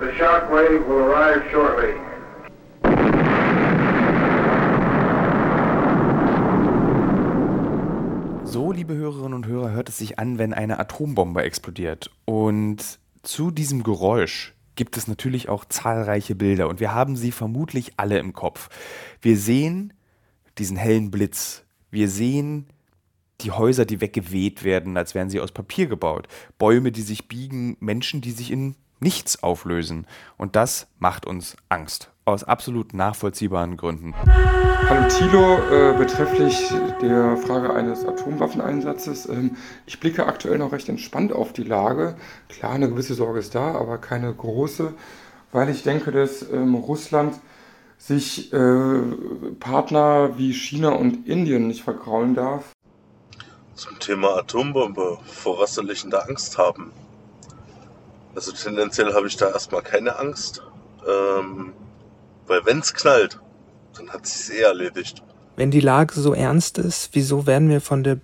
The shockwave will arrive shortly. So, liebe Hörerinnen und Hörer, hört es sich an, wenn eine Atombombe explodiert. Und zu diesem Geräusch gibt es natürlich auch zahlreiche Bilder und wir haben sie vermutlich alle im Kopf. Wir sehen diesen hellen Blitz. Wir sehen die Häuser, die weggeweht werden, als wären sie aus Papier gebaut. Bäume, die sich biegen, Menschen, die sich in nichts auflösen. Und das macht uns Angst. Aus absolut nachvollziehbaren Gründen. Hallo Thilo, äh, betrefflich der Frage eines Atomwaffeneinsatzes. Ähm, ich blicke aktuell noch recht entspannt auf die Lage. Klar, eine gewisse Sorge ist da, aber keine große, weil ich denke, dass ähm, Russland sich äh, Partner wie China und Indien nicht vergraulen darf. Zum Thema Atombombe, vor was soll ich denn da Angst haben? Also tendenziell habe ich da erstmal keine Angst. Ähm, weil wenn's knallt, dann hat sich's eh erledigt. Wenn die Lage so ernst ist, wieso werden wir von der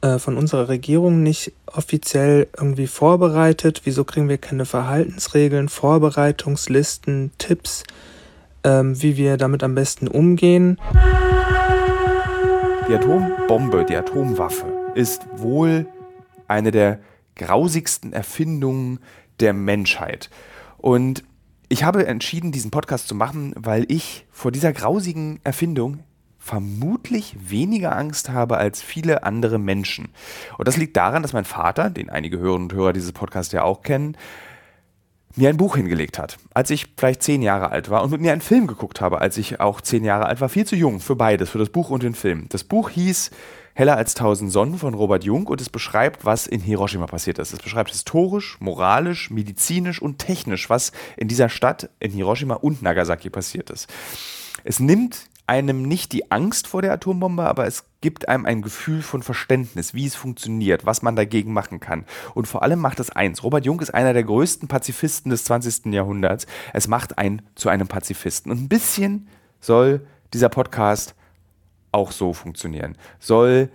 äh, von unserer Regierung nicht offiziell irgendwie vorbereitet? Wieso kriegen wir keine Verhaltensregeln, Vorbereitungslisten, Tipps, ähm, wie wir damit am besten umgehen? Die Atombombe, die Atomwaffe ist wohl eine der grausigsten Erfindungen der Menschheit. Und ich habe entschieden, diesen Podcast zu machen, weil ich vor dieser grausigen Erfindung vermutlich weniger Angst habe als viele andere Menschen. Und das liegt daran, dass mein Vater, den einige Hörerinnen und Hörer dieses Podcasts ja auch kennen, mir ein Buch hingelegt hat, als ich vielleicht zehn Jahre alt war und mit mir einen Film geguckt habe, als ich auch zehn Jahre alt war. Viel zu jung für beides, für das Buch und den Film. Das Buch hieß Heller als tausend Sonnen von Robert Jung und es beschreibt, was in Hiroshima passiert ist. Es beschreibt historisch, moralisch, medizinisch und technisch, was in dieser Stadt, in Hiroshima und Nagasaki passiert ist. Es nimmt einem nicht die Angst vor der Atombombe, aber es gibt einem ein Gefühl von Verständnis, wie es funktioniert, was man dagegen machen kann. Und vor allem macht es eins. Robert Jung ist einer der größten Pazifisten des 20. Jahrhunderts. Es macht einen zu einem Pazifisten. Und ein bisschen soll dieser Podcast auch so funktionieren. Soll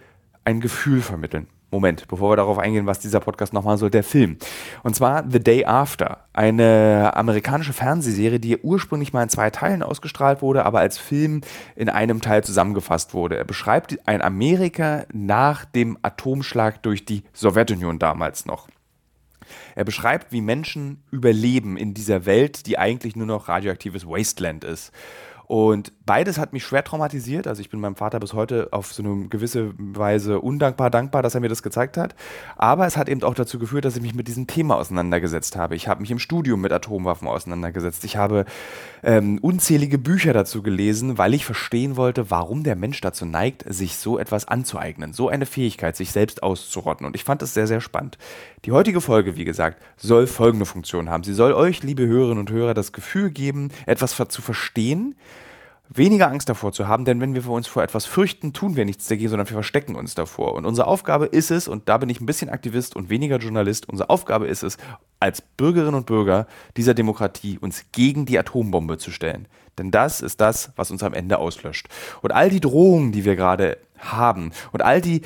ein Gefühl vermitteln. Moment, bevor wir darauf eingehen, was dieser Podcast nochmal soll, der Film. Und zwar The Day After, eine amerikanische Fernsehserie, die ursprünglich mal in zwei Teilen ausgestrahlt wurde, aber als Film in einem Teil zusammengefasst wurde. Er beschreibt ein Amerika nach dem Atomschlag durch die Sowjetunion damals noch. Er beschreibt, wie Menschen überleben in dieser Welt, die eigentlich nur noch radioaktives Wasteland ist. Und beides hat mich schwer traumatisiert. Also ich bin meinem Vater bis heute auf so eine gewisse Weise undankbar, dankbar, dass er mir das gezeigt hat. Aber es hat eben auch dazu geführt, dass ich mich mit diesem Thema auseinandergesetzt habe. Ich habe mich im Studium mit Atomwaffen auseinandergesetzt. Ich habe ähm, unzählige Bücher dazu gelesen, weil ich verstehen wollte, warum der Mensch dazu neigt, sich so etwas anzueignen. So eine Fähigkeit, sich selbst auszurotten. Und ich fand es sehr, sehr spannend. Die heutige Folge, wie gesagt, soll folgende Funktion haben. Sie soll euch, liebe Hörerinnen und Hörer, das Gefühl geben, etwas zu verstehen, weniger Angst davor zu haben, denn wenn wir uns vor etwas fürchten, tun wir nichts dagegen, sondern wir verstecken uns davor. Und unsere Aufgabe ist es, und da bin ich ein bisschen Aktivist und weniger Journalist, unsere Aufgabe ist es, als Bürgerinnen und Bürger dieser Demokratie uns gegen die Atombombe zu stellen. Denn das ist das, was uns am Ende auslöscht. Und all die Drohungen, die wir gerade haben und all die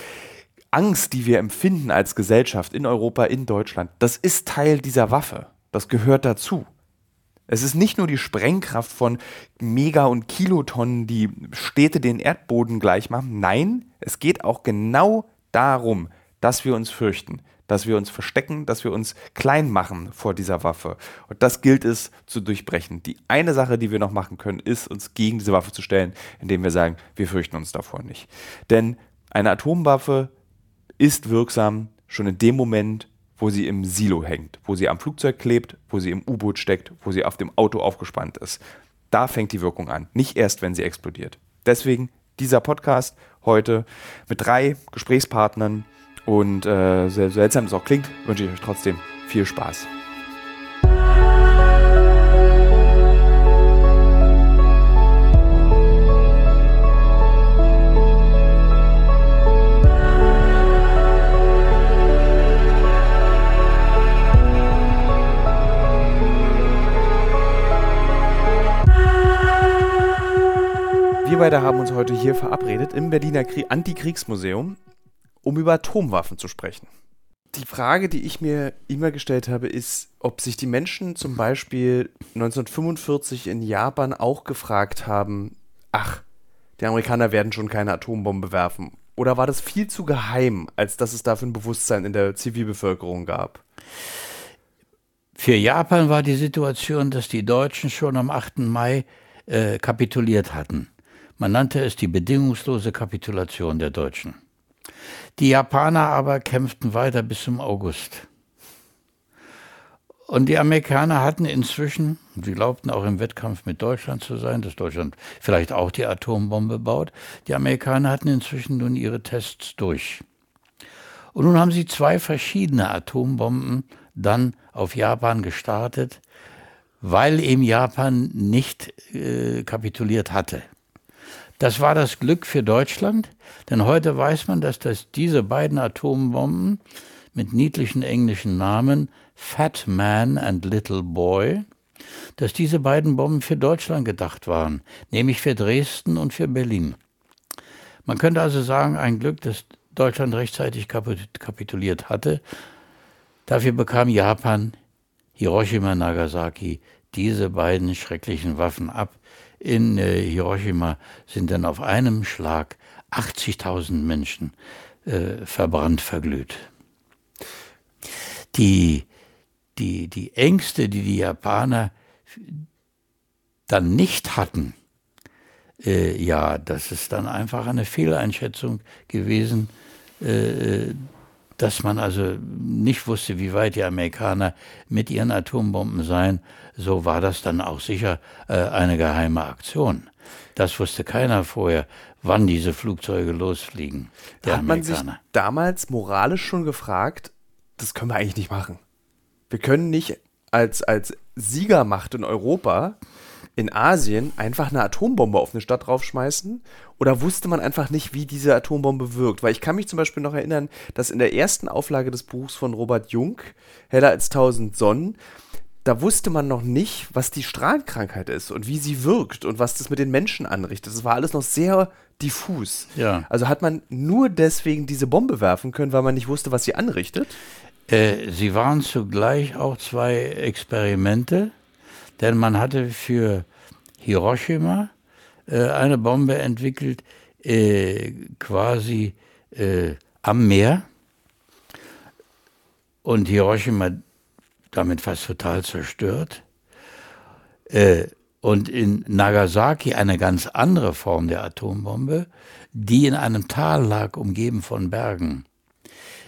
Angst, die wir empfinden als Gesellschaft in Europa, in Deutschland, das ist Teil dieser Waffe. Das gehört dazu. Es ist nicht nur die Sprengkraft von Mega- und Kilotonnen, die Städte den Erdboden gleich machen. Nein, es geht auch genau darum, dass wir uns fürchten, dass wir uns verstecken, dass wir uns klein machen vor dieser Waffe. Und das gilt es zu durchbrechen. Die eine Sache, die wir noch machen können, ist, uns gegen diese Waffe zu stellen, indem wir sagen, wir fürchten uns davor nicht. Denn eine Atomwaffe ist wirksam schon in dem Moment, wo sie im Silo hängt, wo sie am Flugzeug klebt, wo sie im U-Boot steckt, wo sie auf dem Auto aufgespannt ist. Da fängt die Wirkung an, nicht erst, wenn sie explodiert. Deswegen dieser Podcast heute mit drei Gesprächspartnern und äh, sehr seltsam es auch klingt, wünsche ich euch trotzdem viel Spaß. Uns heute hier verabredet im Berliner Antikriegsmuseum, um über Atomwaffen zu sprechen. Die Frage, die ich mir immer gestellt habe, ist, ob sich die Menschen zum Beispiel 1945 in Japan auch gefragt haben, ach, die Amerikaner werden schon keine Atombombe werfen. Oder war das viel zu geheim, als dass es dafür ein Bewusstsein in der Zivilbevölkerung gab? Für Japan war die Situation, dass die Deutschen schon am 8. Mai äh, kapituliert hatten. Man nannte es die bedingungslose Kapitulation der Deutschen. Die Japaner aber kämpften weiter bis zum August. Und die Amerikaner hatten inzwischen, sie glaubten auch im Wettkampf mit Deutschland zu sein, dass Deutschland vielleicht auch die Atombombe baut, die Amerikaner hatten inzwischen nun ihre Tests durch. Und nun haben sie zwei verschiedene Atombomben dann auf Japan gestartet, weil eben Japan nicht äh, kapituliert hatte. Das war das Glück für Deutschland, denn heute weiß man, dass das, diese beiden Atombomben mit niedlichen englischen Namen Fat Man and Little Boy, dass diese beiden Bomben für Deutschland gedacht waren, nämlich für Dresden und für Berlin. Man könnte also sagen, ein Glück, dass Deutschland rechtzeitig kapituliert hatte. Dafür bekam Japan Hiroshima, Nagasaki diese beiden schrecklichen Waffen ab, in äh, Hiroshima sind dann auf einem Schlag 80.000 Menschen äh, verbrannt, verglüht. Die, die, die Ängste, die die Japaner dann nicht hatten, äh, ja, das ist dann einfach eine Fehleinschätzung gewesen, äh, dass man also nicht wusste, wie weit die Amerikaner mit ihren Atombomben seien, so war das dann auch sicher äh, eine geheime Aktion. Das wusste keiner vorher, wann diese Flugzeuge losfliegen. Hat man sich damals moralisch schon gefragt, das können wir eigentlich nicht machen. Wir können nicht als, als Siegermacht in Europa in Asien einfach eine Atombombe auf eine Stadt draufschmeißen? Oder wusste man einfach nicht, wie diese Atombombe wirkt? Weil ich kann mich zum Beispiel noch erinnern, dass in der ersten Auflage des Buchs von Robert Jung, Heller als tausend Sonnen, da wusste man noch nicht, was die Strahlenkrankheit ist und wie sie wirkt und was das mit den Menschen anrichtet. Das war alles noch sehr diffus. Ja. Also hat man nur deswegen diese Bombe werfen können, weil man nicht wusste, was sie anrichtet? Äh, sie waren zugleich auch zwei Experimente denn man hatte für Hiroshima äh, eine Bombe entwickelt, äh, quasi äh, am Meer. Und Hiroshima damit fast total zerstört. Äh, und in Nagasaki eine ganz andere Form der Atombombe, die in einem Tal lag, umgeben von Bergen.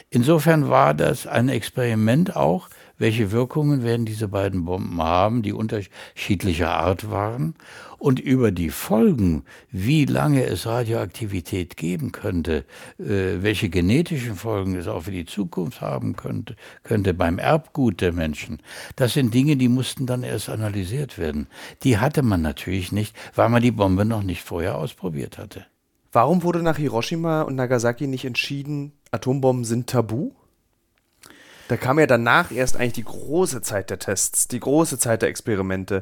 Insofern war das ein Experiment auch, welche Wirkungen werden diese beiden Bomben haben, die unterschiedlicher Art waren, und über die Folgen, wie lange es Radioaktivität geben könnte, äh, welche genetischen Folgen es auch für die Zukunft haben könnte, könnte beim Erbgut der Menschen. Das sind Dinge, die mussten dann erst analysiert werden. Die hatte man natürlich nicht, weil man die Bombe noch nicht vorher ausprobiert hatte. Warum wurde nach Hiroshima und Nagasaki nicht entschieden, Atombomben sind tabu? Da kam ja danach erst eigentlich die große Zeit der Tests, die große Zeit der Experimente,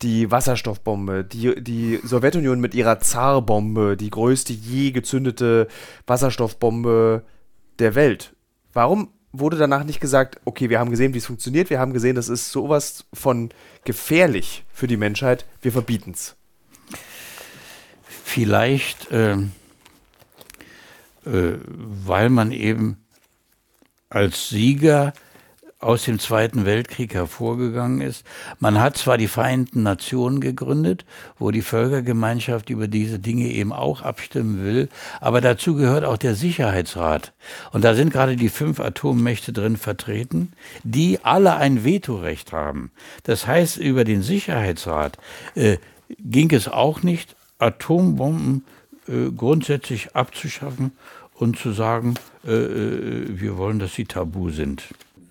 die Wasserstoffbombe, die, die Sowjetunion mit ihrer Zarbombe, die größte je gezündete Wasserstoffbombe der Welt. Warum wurde danach nicht gesagt, okay, wir haben gesehen, wie es funktioniert, wir haben gesehen, das ist sowas von gefährlich für die Menschheit, wir verbieten es? Vielleicht, äh, äh, weil man eben als Sieger aus dem Zweiten Weltkrieg hervorgegangen ist. Man hat zwar die Vereinten Nationen gegründet, wo die Völkergemeinschaft über diese Dinge eben auch abstimmen will, aber dazu gehört auch der Sicherheitsrat. Und da sind gerade die fünf Atommächte drin vertreten, die alle ein Vetorecht haben. Das heißt, über den Sicherheitsrat äh, ging es auch nicht, Atombomben äh, grundsätzlich abzuschaffen und zu sagen, äh, äh, wir wollen, dass sie tabu sind.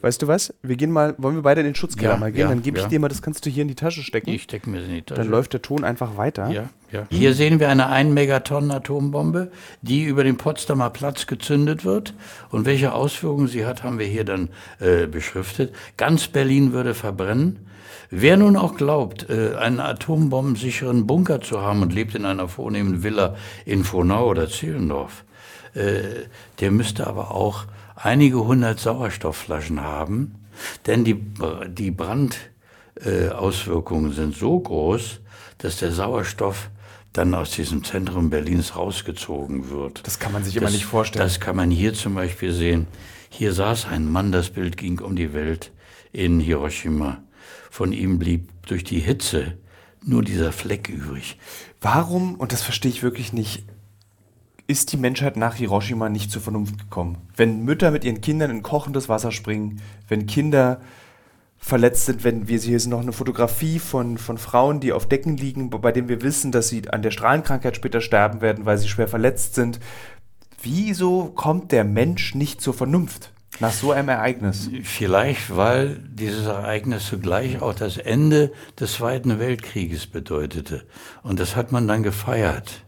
Weißt du was? Wir gehen mal, wollen wir beide in den Schutzkeller Ja, mal gehen? ja, Dann gebe ich ja. dir mal, das kannst du hier in die Tasche stecken. Ich stecke mir sie in die Tasche. Dann läuft der Ton einfach weiter. Ja, ja. Hier sehen wir eine 1 Megatonnen Atombombe, die über den Potsdamer Platz gezündet wird. Und welche Auswirkungen sie hat, haben wir hier dann äh, beschriftet. Ganz Berlin würde verbrennen. Wer nun auch glaubt, äh, einen atombombensicheren Bunker zu haben und lebt in einer vornehmen Villa in Frohnau oder Zehlendorf, der müsste aber auch einige hundert Sauerstoffflaschen haben, denn die, die Brandauswirkungen äh, sind so groß, dass der Sauerstoff dann aus diesem Zentrum Berlins rausgezogen wird. Das kann man sich das, immer nicht vorstellen. Das kann man hier zum Beispiel sehen. Hier saß ein Mann, das Bild ging um die Welt in Hiroshima. Von ihm blieb durch die Hitze nur dieser Fleck übrig. Warum, und das verstehe ich wirklich nicht, ist die Menschheit nach Hiroshima nicht zur Vernunft gekommen? Wenn Mütter mit ihren Kindern in kochendes Wasser springen, wenn Kinder verletzt sind, wenn wir hier ist noch eine Fotografie von, von Frauen, die auf Decken liegen, bei denen wir wissen, dass sie an der Strahlenkrankheit später sterben werden, weil sie schwer verletzt sind. Wieso kommt der Mensch nicht zur Vernunft nach so einem Ereignis? Vielleicht, weil dieses Ereignis zugleich auch das Ende des Zweiten Weltkrieges bedeutete. Und das hat man dann gefeiert.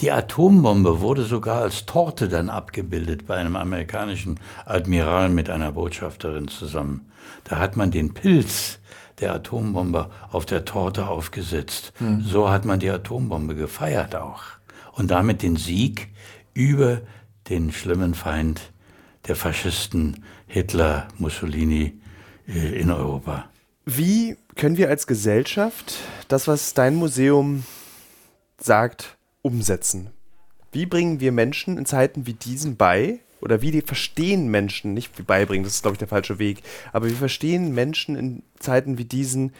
Die Atombombe wurde sogar als Torte dann abgebildet bei einem amerikanischen Admiral mit einer Botschafterin zusammen. Da hat man den Pilz der Atombombe auf der Torte aufgesetzt. Hm. So hat man die Atombombe gefeiert auch. Und damit den Sieg über den schlimmen Feind der Faschisten Hitler, Mussolini äh, in Europa. Wie können wir als Gesellschaft das, was dein Museum sagt, umsetzen? Wie bringen wir Menschen in Zeiten wie diesen bei? Oder wie die verstehen Menschen, nicht wie beibringen, das ist, glaube ich, der falsche Weg, aber wie verstehen Menschen in Zeiten wie diesen,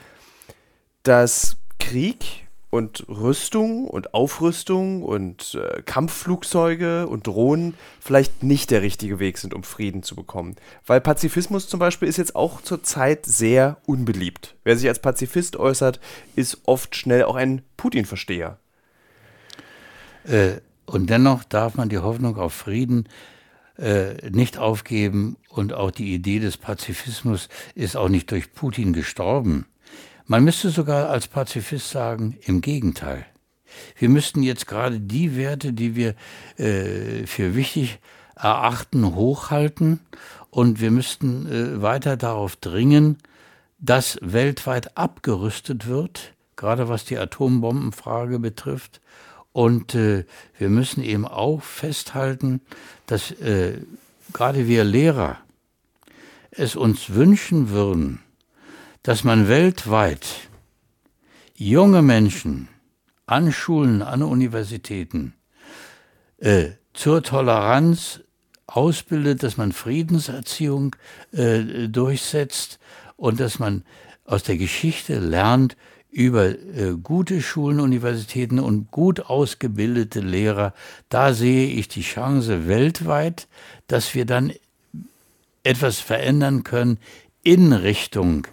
dass Krieg und Rüstung und Aufrüstung und äh, Kampfflugzeuge und Drohnen vielleicht nicht der richtige Weg sind, um Frieden zu bekommen. Weil Pazifismus zum Beispiel ist jetzt auch zurzeit sehr unbeliebt. Wer sich als Pazifist äußert, ist oft schnell auch ein Putin-Versteher. Äh, und dennoch darf man die Hoffnung auf Frieden äh, nicht aufgeben und auch die Idee des Pazifismus ist auch nicht durch Putin gestorben. Man müsste sogar als Pazifist sagen, im Gegenteil. Wir müssten jetzt gerade die Werte, die wir äh, für wichtig erachten, hochhalten und wir müssten äh, weiter darauf dringen, dass weltweit abgerüstet wird, gerade was die Atombombenfrage betrifft. Und äh, wir müssen eben auch festhalten, dass äh, gerade wir Lehrer es uns wünschen würden, dass man weltweit junge Menschen an Schulen, an Universitäten äh, zur Toleranz ausbildet, dass man Friedenserziehung äh, durchsetzt und dass man aus der Geschichte lernt über äh, gute Schulen, Universitäten und gut ausgebildete Lehrer. Da sehe ich die Chance weltweit, dass wir dann etwas verändern können in Richtung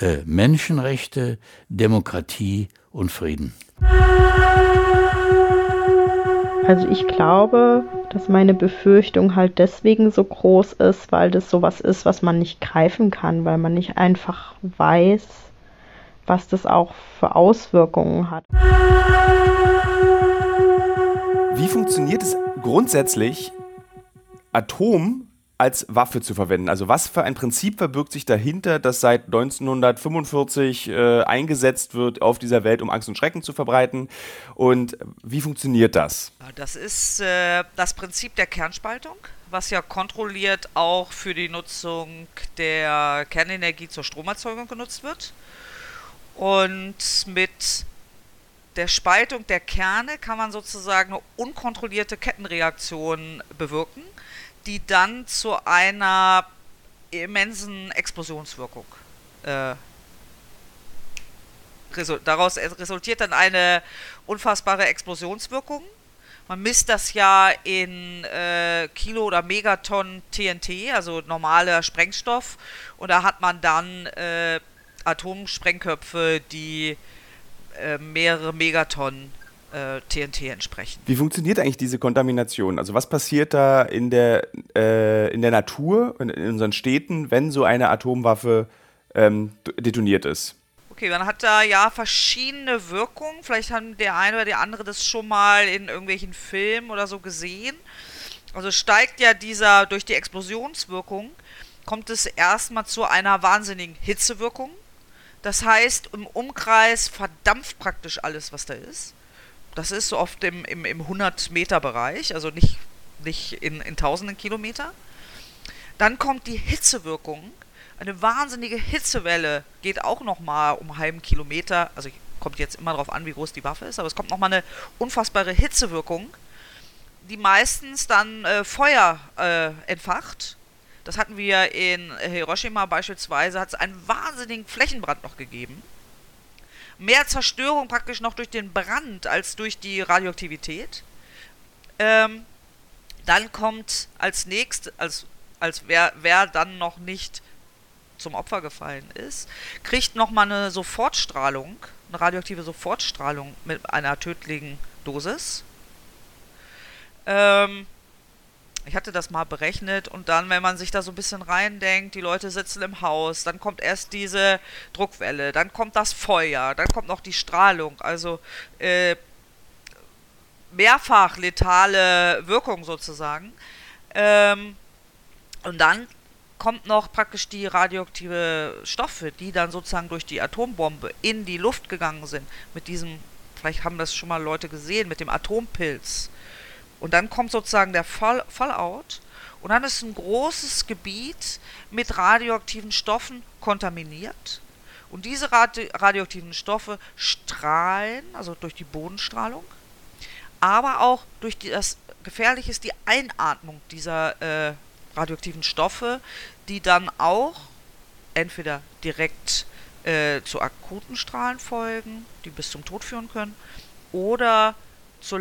äh, Menschenrechte, Demokratie und Frieden. Also ich glaube, dass meine Befürchtung halt deswegen so groß ist, weil das sowas ist, was man nicht greifen kann, weil man nicht einfach weiß, was das auch für Auswirkungen hat. Wie funktioniert es grundsätzlich, Atom als Waffe zu verwenden. Also was für ein Prinzip verbirgt sich dahinter, das seit 1945 äh, eingesetzt wird auf dieser Welt, um Angst und Schrecken zu verbreiten? Und wie funktioniert das? Das ist äh, das Prinzip der Kernspaltung, was ja kontrolliert auch für die Nutzung der Kernenergie zur Stromerzeugung genutzt wird. Und mit der Spaltung der Kerne kann man sozusagen eine unkontrollierte Kettenreaktion bewirken die dann zu einer immensen Explosionswirkung äh, daraus resultiert dann eine unfassbare Explosionswirkung. Man misst das ja in äh, Kilo oder Megatonnen TNT, also normaler Sprengstoff, und da hat man dann äh, Atomsprengköpfe, die äh, mehrere Megatonnen äh, TNT entsprechen. Wie funktioniert eigentlich diese Kontamination? Also was passiert da in der, äh, in der Natur, in, in, unseren Städten, wenn so eine Atomwaffe ähm, detoniert ist? Okay, man hat da ja verschiedene Wirkungen. Vielleicht haben der eine oder der andere das schon mal in irgendwelchen Filmen oder so gesehen. Also steigt ja dieser durch die Explosionswirkung, kommt es erstmal zu einer wahnsinnigen Hitzewirkung. Das heißt, im Umkreis verdampft praktisch alles, was da ist. Das ist so oft im, im, im 100-Meter-Bereich, also nicht, nicht in, in tausenden Kilometer. Dann kommt die Hitzewirkung. Eine wahnsinnige Hitzewelle geht auch nochmal um einen halben Kilometer. Also kommt jetzt immer darauf an, wie groß die Waffe ist, aber es kommt nochmal eine unfassbare Hitzewirkung, die meistens dann äh, Feuer äh, entfacht. Das hatten wir in Hiroshima beispielsweise, hat es einen wahnsinnigen Flächenbrand noch gegeben. Mehr Zerstörung praktisch noch durch den Brand als durch die Radioaktivität. Ähm, dann kommt als nächstes, als, als wer, wer dann noch nicht zum Opfer gefallen ist, kriegt nochmal eine Sofortstrahlung, eine radioaktive Sofortstrahlung mit einer tödlichen Dosis. Ähm, ich hatte das mal berechnet und dann, wenn man sich da so ein bisschen reindenkt, die Leute sitzen im Haus, dann kommt erst diese Druckwelle, dann kommt das Feuer, dann kommt noch die Strahlung, also äh, mehrfach letale Wirkung sozusagen. Ähm, und dann kommt noch praktisch die radioaktive Stoffe, die dann sozusagen durch die Atombombe in die Luft gegangen sind. Mit diesem, vielleicht haben das schon mal Leute gesehen, mit dem Atompilz. Und dann kommt sozusagen der Fall, Fallout. Und dann ist ein großes Gebiet mit radioaktiven Stoffen kontaminiert. Und diese radi radioaktiven Stoffe strahlen, also durch die Bodenstrahlung, aber auch durch die, das Gefährliche ist die Einatmung dieser äh, radioaktiven Stoffe, die dann auch entweder direkt äh, zu akuten Strahlen folgen, die bis zum Tod führen können, oder zu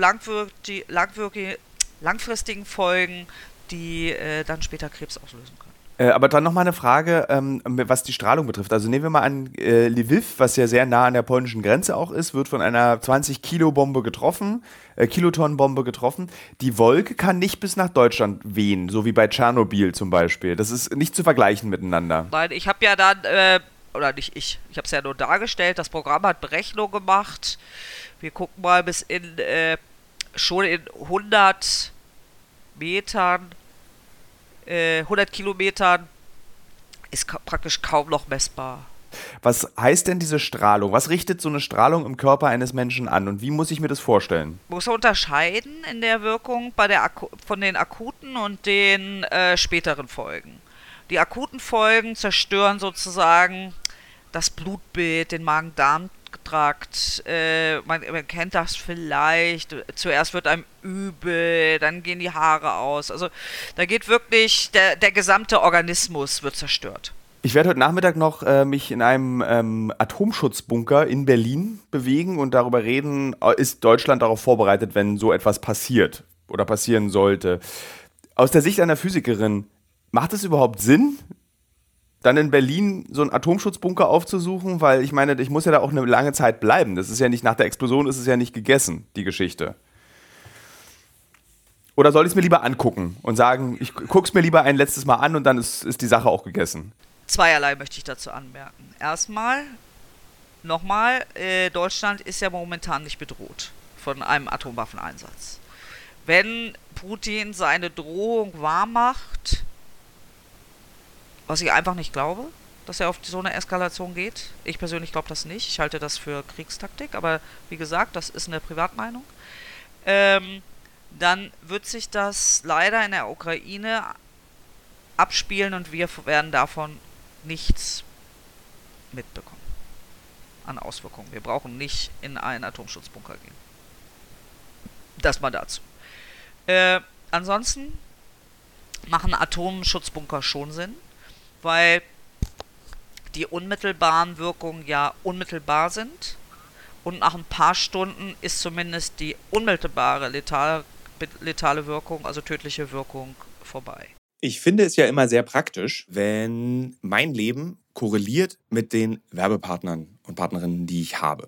langfristigen Folgen, die äh, dann später Krebs auslösen können. Äh, aber dann noch mal eine Frage, ähm, was die Strahlung betrifft. Also nehmen wir mal an, äh, Lviv, was ja sehr nah an der polnischen Grenze auch ist, wird von einer 20-Kilo-Bombe getroffen, äh, Kilotonnen-Bombe getroffen. Die Wolke kann nicht bis nach Deutschland wehen, so wie bei Tschernobyl zum Beispiel. Das ist nicht zu vergleichen miteinander. Nein, ich habe ja dann, äh, oder nicht ich, ich habe es ja nur dargestellt, das Programm hat Berechnung gemacht. Wir gucken mal bis in, äh, schon in 100 Metern 100 äh, Kilometern ist ka praktisch kaum noch messbar. Was heißt denn diese Strahlung? Was richtet so eine Strahlung im Körper eines Menschen an und wie muss ich mir das vorstellen? Muss man unterscheiden in der Wirkung bei der von den akuten und den äh, späteren Folgen. Die akuten Folgen zerstören sozusagen das Blutbild, den Magen-Darm Trakt. Äh, man, man, kennt das vielleicht. Zuerst wird einem übel, dann gehen die Haare aus. Also da geht wirklich der, der gesamte Organismus wird zerstört. Ich werde heute Nachmittag noch äh, mich in einem ähm, Atomschutzbunker in Berlin bewegen und darüber reden, äh, ist Deutschland darauf vorbereitet, wenn so etwas passiert oder passieren sollte. Aus der Sicht einer Physikerin, macht es überhaupt Sinn, dann in Berlin so einen Atomschutzbunker aufzusuchen, weil ich meine, ich muss ja da auch eine lange Zeit bleiben. Das ist ja nicht nach der Explosion, ist es ja nicht gegessen, die Geschichte. Oder soll ich es mir lieber angucken und sagen, ich gucke es mir lieber ein letztes Mal an und dann ist, ist die Sache auch gegessen? Zweierlei möchte ich dazu anmerken. Erstmal, nochmal, äh, Deutschland ist ja momentan nicht bedroht von einem Atomwaffeneinsatz. Wenn Putin seine Drohung wahrmacht, was ich einfach nicht glaube, dass er auf so eine Eskalation geht. Ich persönlich glaube das nicht. Ich halte das für Kriegstaktik, aber wie gesagt, das ist eine Privatmeinung. Ähm, dann wird sich das leider in der Ukraine abspielen und wir werden davon nichts mitbekommen an Auswirkungen. Wir brauchen nicht in einen Atomschutzbunker gehen. Das mal dazu. Äh, ansonsten machen Atomschutzbunker schon Sinn weil die unmittelbaren Wirkungen ja unmittelbar sind und nach ein paar Stunden ist zumindest die unmittelbare letale, letale Wirkung, also tödliche Wirkung, vorbei. Ich finde es ja immer sehr praktisch, wenn mein Leben korreliert mit den Werbepartnern und Partnerinnen, die ich habe.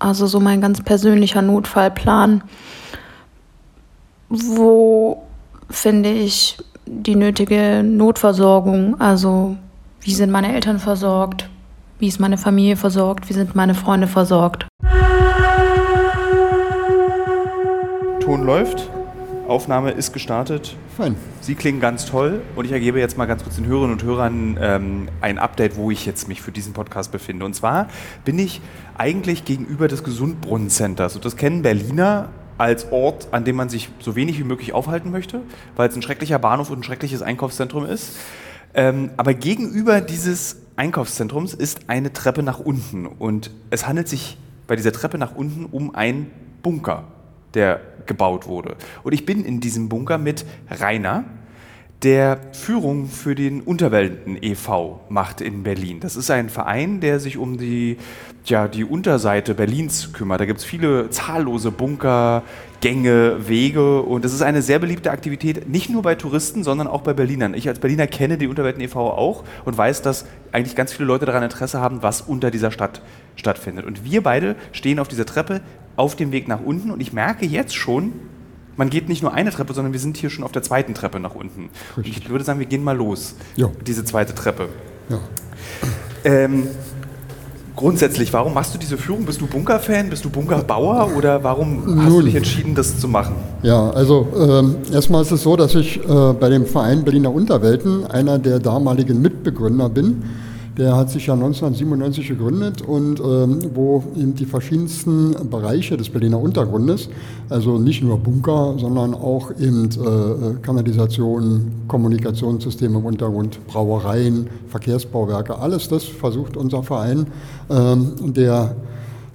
also so mein ganz persönlicher Notfallplan, wo finde ich die nötige Notversorgung, also wie sind meine Eltern versorgt, wie ist meine Familie versorgt, wie sind meine Freunde versorgt. Ton läuft. Aufnahme ist gestartet. Fein. Sie klingen ganz toll und ich ergebe jetzt mal ganz kurz den Hörerinnen und Hörern ähm, ein Update, wo ich jetzt mich für diesen Podcast befinde. Und zwar bin ich eigentlich gegenüber des Gesundbrunnencenters. Und das kennen Berliner als Ort, an dem man sich so wenig wie möglich aufhalten möchte, weil es ein schrecklicher Bahnhof und ein schreckliches Einkaufszentrum ist. Ähm, aber gegenüber dieses Einkaufszentrums ist eine Treppe nach unten und es handelt sich bei dieser Treppe nach unten um einen Bunker der gebaut wurde. Und ich bin in diesem Bunker mit Rainer, der Führung für den Unterwelten e.V. macht in Berlin. Das ist ein Verein, der sich um die, ja, die Unterseite Berlins kümmert. Da gibt es viele zahllose Bunker, Gänge, Wege und das ist eine sehr beliebte Aktivität, nicht nur bei Touristen, sondern auch bei Berlinern. Ich als Berliner kenne die Unterwelten e.V. auch und weiß, dass eigentlich ganz viele Leute daran Interesse haben, was unter dieser Stadt stattfindet. Und wir beide stehen auf dieser Treppe auf dem Weg nach unten und ich merke jetzt schon, man geht nicht nur eine Treppe, sondern wir sind hier schon auf der zweiten Treppe nach unten. Ich würde sagen, wir gehen mal los. Ja. Diese zweite Treppe. Ja. Ähm, grundsätzlich, warum machst du diese Führung? Bist du Bunkerfan? Bist du Bunkerbauer? Oder warum Nun, hast du dich entschieden, das zu machen? Ja, also ähm, erstmal ist es so, dass ich äh, bei dem Verein Berliner Unterwelten einer der damaligen Mitbegründer bin. Der hat sich ja 1997 gegründet und ähm, wo eben die verschiedensten Bereiche des Berliner Untergrundes, also nicht nur Bunker, sondern auch eben äh, Kanalisationen, Kommunikationssysteme im Untergrund, Brauereien, Verkehrsbauwerke, alles das versucht unser Verein ähm, der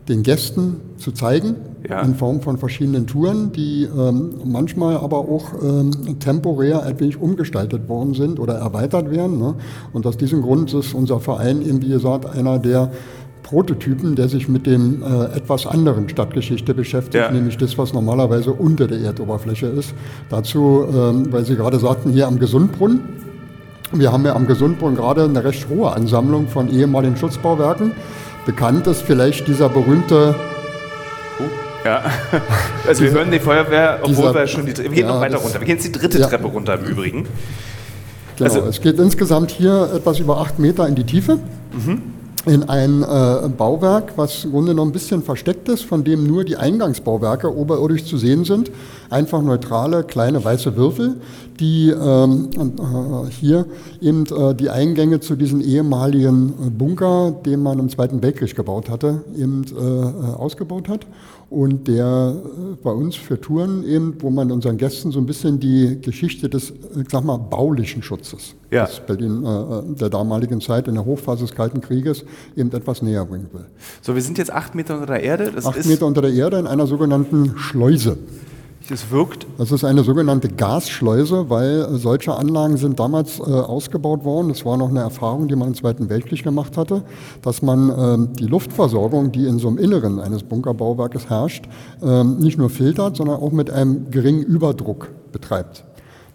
den Gästen zu zeigen, ja. in Form von verschiedenen Touren, die ähm, manchmal aber auch ähm, temporär ein wenig umgestaltet worden sind oder erweitert werden. Ne? Und aus diesem Grund ist unser Verein eben, wie gesagt, einer der Prototypen, der sich mit dem äh, etwas anderen Stadtgeschichte beschäftigt, ja. nämlich das, was normalerweise unter der Erdoberfläche ist. Dazu, ähm, weil Sie gerade sagten, hier am Gesundbrunnen. Wir haben ja am Gesundbrunnen gerade eine recht hohe Ansammlung von ehemaligen Schutzbauwerken. Bekannt ist vielleicht dieser berühmte ja, also wir hören die Feuerwehr, obwohl dieser, wir schon die wir gehen ja, noch weiter runter. Wir gehen jetzt die dritte ja. Treppe runter im Übrigen. Genau, also, es geht insgesamt hier etwas über acht Meter in die Tiefe. Mhm. in ein äh, Bauwerk, was im Grunde noch ein bisschen versteckt ist, von dem nur die Eingangsbauwerke oberirdisch zu sehen sind. Einfach neutrale, kleine weiße Würfel, die ähm, äh, hier eben äh, die Eingänge zu diesen ehemaligen äh, Bunker, den man im Zweiten Weltkrieg gebaut hatte, eben äh, äh, ausgebaut hat und der äh, bei uns für Touren eben, wo man unseren Gästen so ein bisschen die Geschichte des, ich sag mal, baulichen Schutzes Ja. des Berlin äh, der damaligen Zeit in der Hochphase des Kalten Krieges eben etwas näher bringen will. So, wir sind jetzt acht Meter unter der Erde. Das Acht Meter unter der Erde in einer sogenannten Schleuse. Es wirkt Das ist eine sogenannte Gasschleuse, weil äh, solche Anlagen sind damals äh, ausgebaut worden. Das war noch eine Erfahrung, die man im Zweiten Weltkrieg gemacht hatte, dass man ähm, die Luftversorgung, die in so einem Inneren eines Bunkerbauwerkes herrscht, ähm, nicht nur filtert, sondern auch mit einem geringen Überdruck betreibt.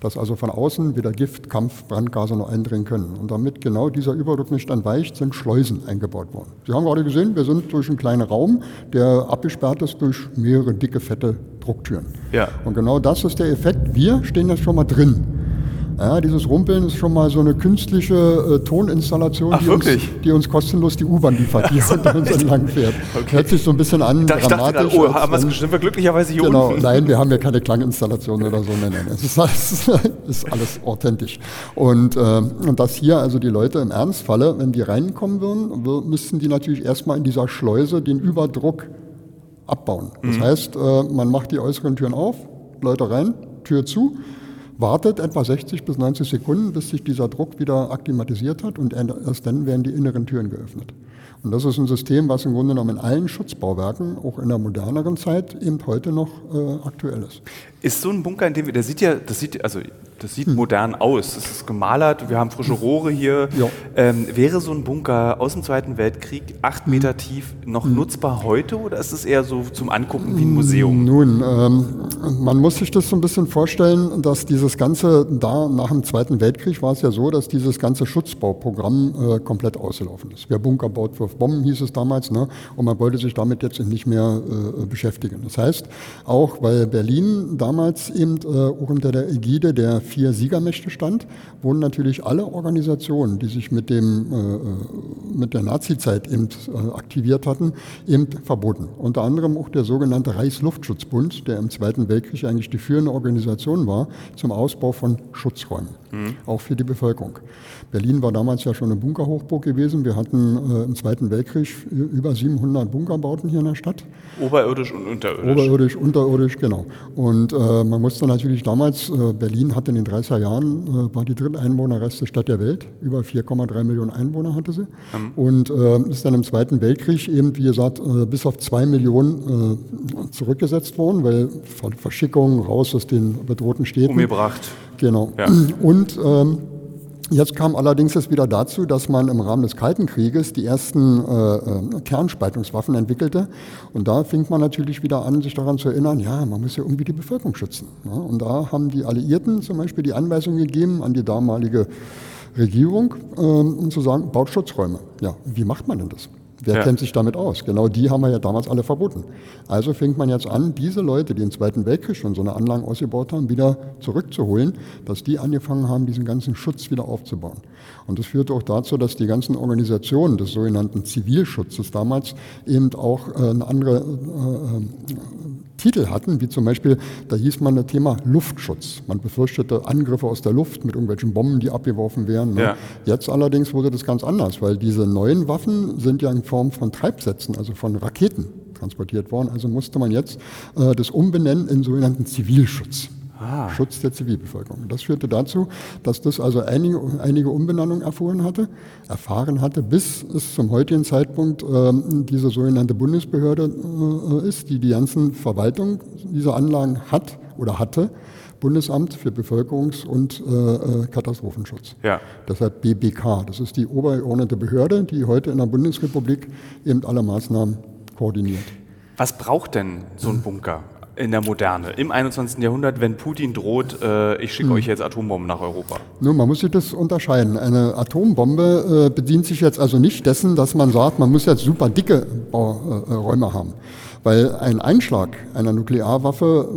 Dass also von außen weder Gift, Kampf, Brandgase noch eindringen können. Und damit genau dieser Überdruck nicht entweicht, sind Schleusen eingebaut worden. Sie haben gerade gesehen, wir sind durch einen kleinen Raum, der abgesperrt ist durch mehrere dicke, fette Drucktüren. Ja. Und genau das ist der Effekt. Wir stehen jetzt schon mal drin. Ja, dieses Rumpeln ist schon mal so eine künstliche äh, Toninstallation, Ach, die, uns, die uns kostenlos die U-Bahn liefert, die unter uns entlang fährt. Hört sich so ein bisschen an, Da, ich dachte gerade, dramatisch. oh, haben wir es geschnitten? Wir glücklicherweise hier Genau, unten. nein, wir haben ja keine Klanginstallation oder so. Nein, nein, es ist alles, ist alles authentisch. Und, ähm, und dass hier also die Leute im Ernstfalle, wenn die reinkommen würden, wür- müssten die natürlich erstmal in dieser Schleuse den Überdruck abbauen. Das Mhm. heißt, äh, man macht die äußeren Türen auf, Leute rein, Tür zu, wartet etwa 60 bis 90 Sekunden, bis sich dieser Druck wieder akklimatisiert hat und erst dann werden die inneren Türen geöffnet. Und das ist ein System, was im Grunde genommen in allen Schutzbauwerken, auch in der moderneren Zeit, eben heute noch äh, aktuell ist. Ist so ein Bunker, in dem wir, der sieht ja, das sieht, also das sieht modern aus. Es ist gemalert, wir haben frische Rohre hier. Ja. Ähm, wäre so ein Bunker aus dem Zweiten Weltkrieg, acht Hm. Meter tief, noch nutzbar heute oder ist es eher so zum Angucken wie ein Museum? Nun, ähm, man muss sich das so ein bisschen vorstellen, dass dieses ganze, da nach dem Zweiten Weltkrieg war es ja so, dass dieses ganze Schutzbauprogramm äh, komplett ausgelaufen ist. Wer Bunker baut, wirft Bomben, hieß es damals, ne? und man wollte sich damit jetzt nicht mehr äh, beschäftigen. Das heißt, auch weil Berlin damals eben äh, auch unter der Ägide der vier Siegermächte stand, wurden natürlich alle Organisationen, die sich mit, dem, äh, mit der Nazizeit eben äh, aktiviert hatten, eben verboten. Unter anderem auch der sogenannte Reichsluftschutzbund, der im Zweiten Weltkrieg eigentlich die führende Organisation war zum Ausbau von Schutzräumen, auch für die Bevölkerung. Berlin war damals ja schon eine Bunkerhochburg gewesen. Wir hatten äh, im Zweiten Weltkrieg über 700 Bunkerbauten hier in der Stadt. Oberirdisch und unterirdisch. Oberirdisch, unterirdisch, genau. Und äh, man musste natürlich damals, äh, Berlin hatte in den 30er Jahren, äh, war die dritteinwohnerreichste Stadt der Welt, über 4,3 Millionen Einwohner hatte sie. Und äh, ist dann im Zweiten Weltkrieg eben, wie gesagt, äh, bis auf zwei Millionen zurückgesetzt worden, weil Ver Verschickung raus aus den bedrohten Städten. Umgebracht. Genau. Ja. Und ähm, jetzt kam allerdings es wieder dazu, dass man im Rahmen des Kalten Krieges die ersten äh, äh, Kernspaltungswaffen entwickelte. Und da fing man natürlich wieder an, sich daran zu erinnern, ja, man muss ja irgendwie die Bevölkerung schützen. Ja, und da haben die Alliierten zum Beispiel die Anweisung gegeben an die damalige Regierung, ähm, um zu sagen, baut Schutzräume. Ja, wie macht man denn das? Wer Ja. kennt sich damit aus? Genau die haben wir ja damals alle verboten. Also fängt man jetzt an, diese Leute, die im Zweiten Weltkrieg schon so eine Anlagen ausgebaut haben, wieder zurückzuholen, dass die angefangen haben, diesen ganzen Schutz wieder aufzubauen. Und das führte auch dazu, dass die ganzen Organisationen des sogenannten Zivilschutzes damals eben auch äh, eine andere äh, äh, Titel hatten, wie zum Beispiel, da hieß man das Thema Luftschutz. Man befürchtete Angriffe aus der Luft mit irgendwelchen Bomben, die abgeworfen werden. Ne? Ja. Jetzt allerdings wurde das ganz anders, weil diese neuen Waffen sind ja in Form von Treibsätzen, also von Raketen transportiert worden. Also musste man jetzt äh, das umbenennen in sogenannten Zivilschutz. Schutz der Zivilbevölkerung. Das führte dazu, dass das also einige, einige Umbenennungen erfahren hatte, erfahren hatte, bis es zum heutigen Zeitpunkt ähm, diese sogenannte Bundesbehörde äh, ist, die die ganzen Verwaltung dieser Anlagen hat oder hatte. Bundesamt für Bevölkerungs- und äh, äh, Katastrophenschutz. Ja. Deshalb BBK. Das ist die obergeordnete Behörde, die heute in der Bundesrepublik eben alle Maßnahmen koordiniert. Was braucht denn so ein Bunker in der Moderne, im 21. Jahrhundert, wenn Putin droht, äh, ich schicke Hm. euch jetzt Atombomben nach Europa? Nun, man muss sich das unterscheiden. Eine Atombombe äh, bedient sich jetzt also nicht dessen, dass man sagt, man muss jetzt super dicke Bau, äh, Räume haben. Weil ein Einschlag einer Nuklearwaffe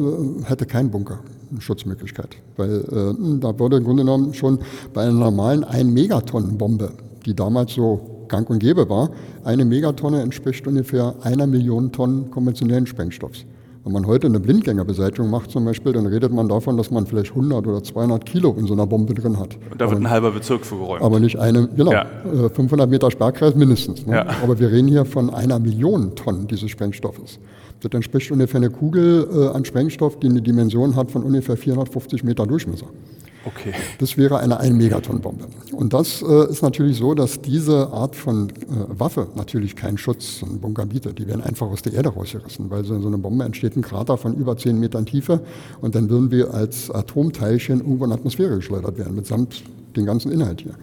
äh, hätte keinen Bunker. Schutzmöglichkeit. Weil äh, da würde im Grunde genommen schon bei einer normalen 1 Megaton Bombe, die damals so gang und gäbe war. Eine Megatonne entspricht ungefähr einer Million Tonnen konventionellen Sprengstoffs. Wenn man heute eine Blindgängerbeseitigung macht zum Beispiel, dann redet man davon, dass man vielleicht 100 oder 200 Kilo in so einer Bombe drin hat. Und da wird ein halber Bezirk für geräumt. Aber nicht eine, genau, Ja. äh, 500 Meter Sperrkreis mindestens. Ne? Ja. Aber wir reden hier von einer Million Tonnen dieses Sprengstoffes. Das entspricht ungefähr eine Kugel äh, an Sprengstoff, die eine Dimension hat von ungefähr 450 Meter Durchmesser. Okay. Das wäre eine 1 Megaton-Bombe. Und das äh, ist natürlich so, dass diese Art von äh, Waffe natürlich keinen Schutz im Bunker bietet. Die werden einfach aus der Erde rausgerissen, weil so in so einer Bombe entsteht ein Krater von über 10 Metern Tiefe und dann würden wir als Atomteilchen irgendwo in die Atmosphäre geschleudert werden, mitsamt den ganzen Inhalt hier.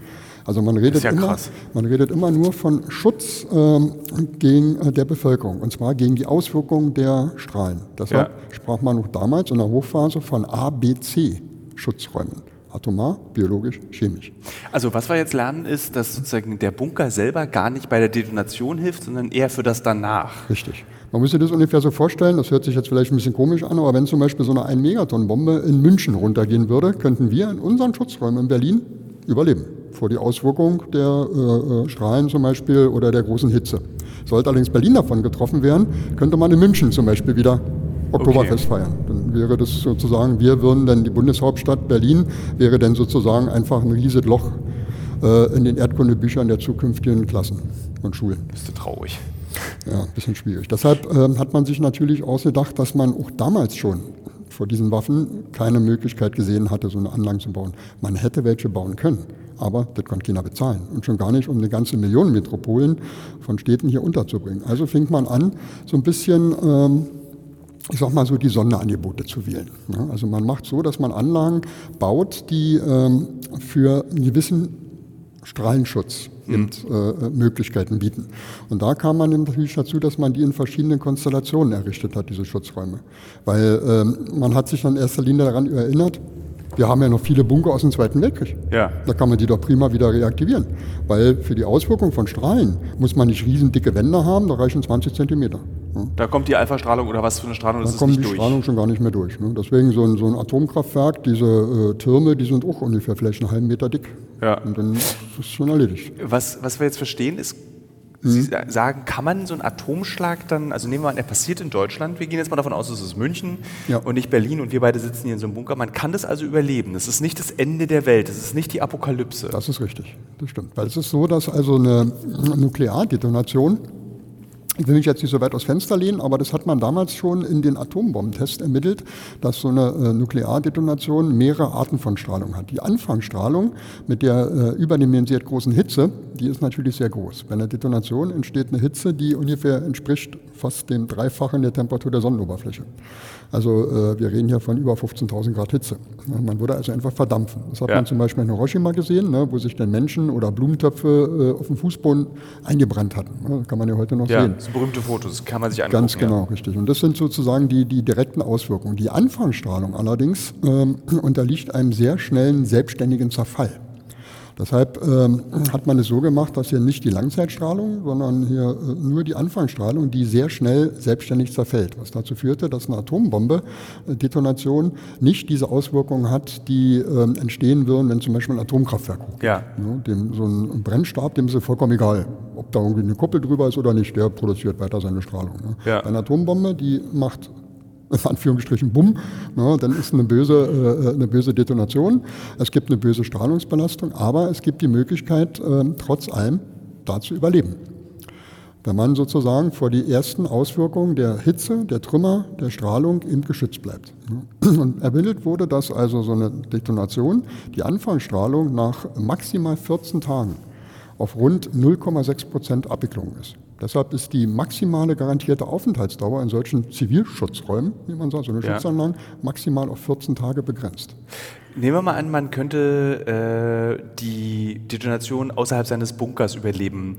Also man redet, ja immer, man redet immer nur von Schutz ähm, gegen äh, der Bevölkerung, und zwar gegen die Auswirkungen der Strahlen. Deshalb Ja. sprach man noch damals in der Hochphase von ABC-Schutzräumen. Atomar, biologisch, chemisch. Also was wir jetzt lernen ist, dass sozusagen der Bunker selber gar nicht bei der Detonation hilft, sondern eher für das danach. Richtig. Man muss sich das ungefähr so vorstellen, das hört sich jetzt vielleicht ein bisschen komisch an, aber wenn zum Beispiel so eine 1 Megaton Bombe in München runtergehen würde, könnten wir in unseren Schutzräumen in Berlin überleben. Vor die Auswirkung der äh, äh, Strahlen zum Beispiel oder der großen Hitze. Sollte allerdings Berlin davon getroffen werden, könnte man in München zum Beispiel wieder Oktoberfest feiern. Dann wäre das sozusagen, wir würden dann die Bundeshauptstadt Berlin, wäre dann sozusagen einfach ein riesiges Loch äh, in den Erdkundebüchern der zukünftigen Klassen und Schulen. Bist du traurig? Ja, ein bisschen schwierig. Deshalb ähm, hat man sich natürlich ausgedacht, dass man auch damals schon vor diesen Waffen keine Möglichkeit gesehen hatte, so eine Anlage zu bauen. Man hätte welche bauen können, aber das konnte keiner bezahlen. Und schon gar nicht, um eine ganze Million Metropolen von Städten hier unterzubringen. Also fing man an, so ein bisschen, ähm, ich sag mal so, die Sonderangebote zu wählen. Also man macht so, dass man Anlagen baut, die ähm, für einen gewissen Strahlenschutz eben, äh, Möglichkeiten bieten. Und da kam man natürlich dazu, dass man die in verschiedenen Konstellationen errichtet hat, diese Schutzräume. Weil ähm, man hat sich dann in erster Linie daran erinnert, wir haben ja noch viele Bunker aus dem Zweiten Weltkrieg. Ja. Da kann man die doch prima wieder reaktivieren. Weil für die Auswirkung von Strahlen muss man nicht riesen dicke Wände haben, da reichen 20 Zentimeter. Ja. Da kommt die Alpha-Strahlung oder was für eine Strahlung, das Da ist kommt nicht die durch. Strahlung schon gar nicht mehr durch. Ne? Deswegen so ein, so ein Atomkraftwerk, diese äh, Türme, die sind auch ungefähr vielleicht einen halben Meter dick. Ja. Und dann ist es schon erledigt. Was, was wir jetzt verstehen ist, Sie sa- sagen, kann man so einen Atomschlag dann, also nehmen wir an, er passiert in Deutschland, wir gehen jetzt mal davon aus, es ist München Ja. und nicht Berlin und wir beide sitzen hier in so einem Bunker, man kann das also überleben. Das ist nicht das Ende der Welt, das ist nicht die Apokalypse. Das ist richtig, das stimmt. Weil es ist so, dass also eine Nukleardetonation, ich will mich jetzt nicht so weit aus Fenster lehnen, aber das hat man damals schon in den Atombombentests ermittelt, dass so eine äh, Nukleardetonation mehrere Arten von Strahlung hat. Die Anfangsstrahlung mit der äh, überdimensiert großen Hitze, die ist natürlich sehr groß. Bei einer Detonation entsteht eine Hitze, die ungefähr entspricht fast dem Dreifachen der Temperatur der Sonnenoberfläche. Also äh, wir reden hier von über 15.000 Grad Hitze. Ja, man würde also einfach verdampfen. Das hat Ja. man zum Beispiel in Hiroshima gesehen, ne, wo sich dann Menschen oder Blumentöpfe äh, auf dem Fußboden eingebrannt hatten. Kann man ja heute noch ja, sehen. das sind berühmte Fotos, kann man sich angucken. Ganz genau, richtig. Und das sind sozusagen die, die direkten Auswirkungen. Die Anfangsstrahlung allerdings ähm, unterliegt einem sehr schnellen selbstständigen Zerfall. Deshalb ähm, hat man es so gemacht, dass hier nicht die Langzeitstrahlung, sondern hier äh, nur die Anfangsstrahlung, die sehr schnell selbstständig zerfällt. Was dazu führte, dass eine Atombombe, äh, Detonation, nicht diese Auswirkungen hat, die ähm, entstehen würden, wenn zum Beispiel ein Atomkraftwerk hochgeht. Ja. Ne, dem, so ein Brennstab, dem ist es vollkommen egal, ob da irgendwie eine Kuppel drüber ist oder nicht, der produziert weiter seine Strahlung. Ne. Ja. Bei einer Atombombe, die macht in Anführungsstrichen Bumm, ne, dann ist eine böse, äh, eine böse Detonation. Es gibt eine böse Strahlungsbelastung, aber es gibt die Möglichkeit, äh, trotz allem da zu überleben. Wenn man sozusagen vor die ersten Auswirkungen der Hitze, der Trümmer, der Strahlung eben geschützt bleibt. Und ermittelt wurde, dass also so eine Detonation, die Anfangsstrahlung nach maximal 14 Tagen auf rund 0,6 Prozent Abwicklung ist. Deshalb ist die maximale garantierte Aufenthaltsdauer in solchen Zivilschutzräumen, wie man sagt, so eine Ja. Schutzanlagen, maximal auf 14 Tage begrenzt. Nehmen wir mal an, man könnte äh, die Detonation außerhalb seines Bunkers überleben.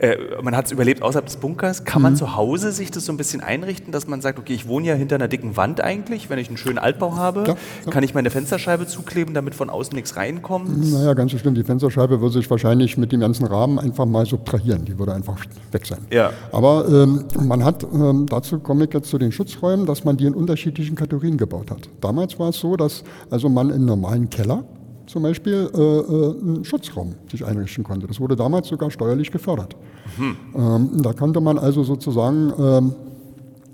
Äh, man hat es überlebt außerhalb des Bunkers. Kann Mhm. man zu Hause sich das so ein bisschen einrichten, dass man sagt, okay, ich wohne ja hinter einer dicken Wand eigentlich, wenn ich einen schönen Altbau habe, Ja, ja. kann ich meine Fensterscheibe zukleben, damit von außen nichts reinkommt? Naja, ganz so schlimm. Die Fensterscheibe würde sich wahrscheinlich mit dem ganzen Rahmen einfach mal subtrahieren. Die würde einfach weg sein. Ja. Aber ähm, man hat, ähm, dazu komme ich jetzt zu den Schutzräumen, dass man die in unterschiedlichen Kategorien gebaut hat. Damals war es so, dass also man in normalen Keller zum Beispiel äh, äh, einen Schutzraum sich einrichten konnte. Das wurde damals sogar steuerlich gefördert. Mhm. Ähm, da konnte man also sozusagen ähm,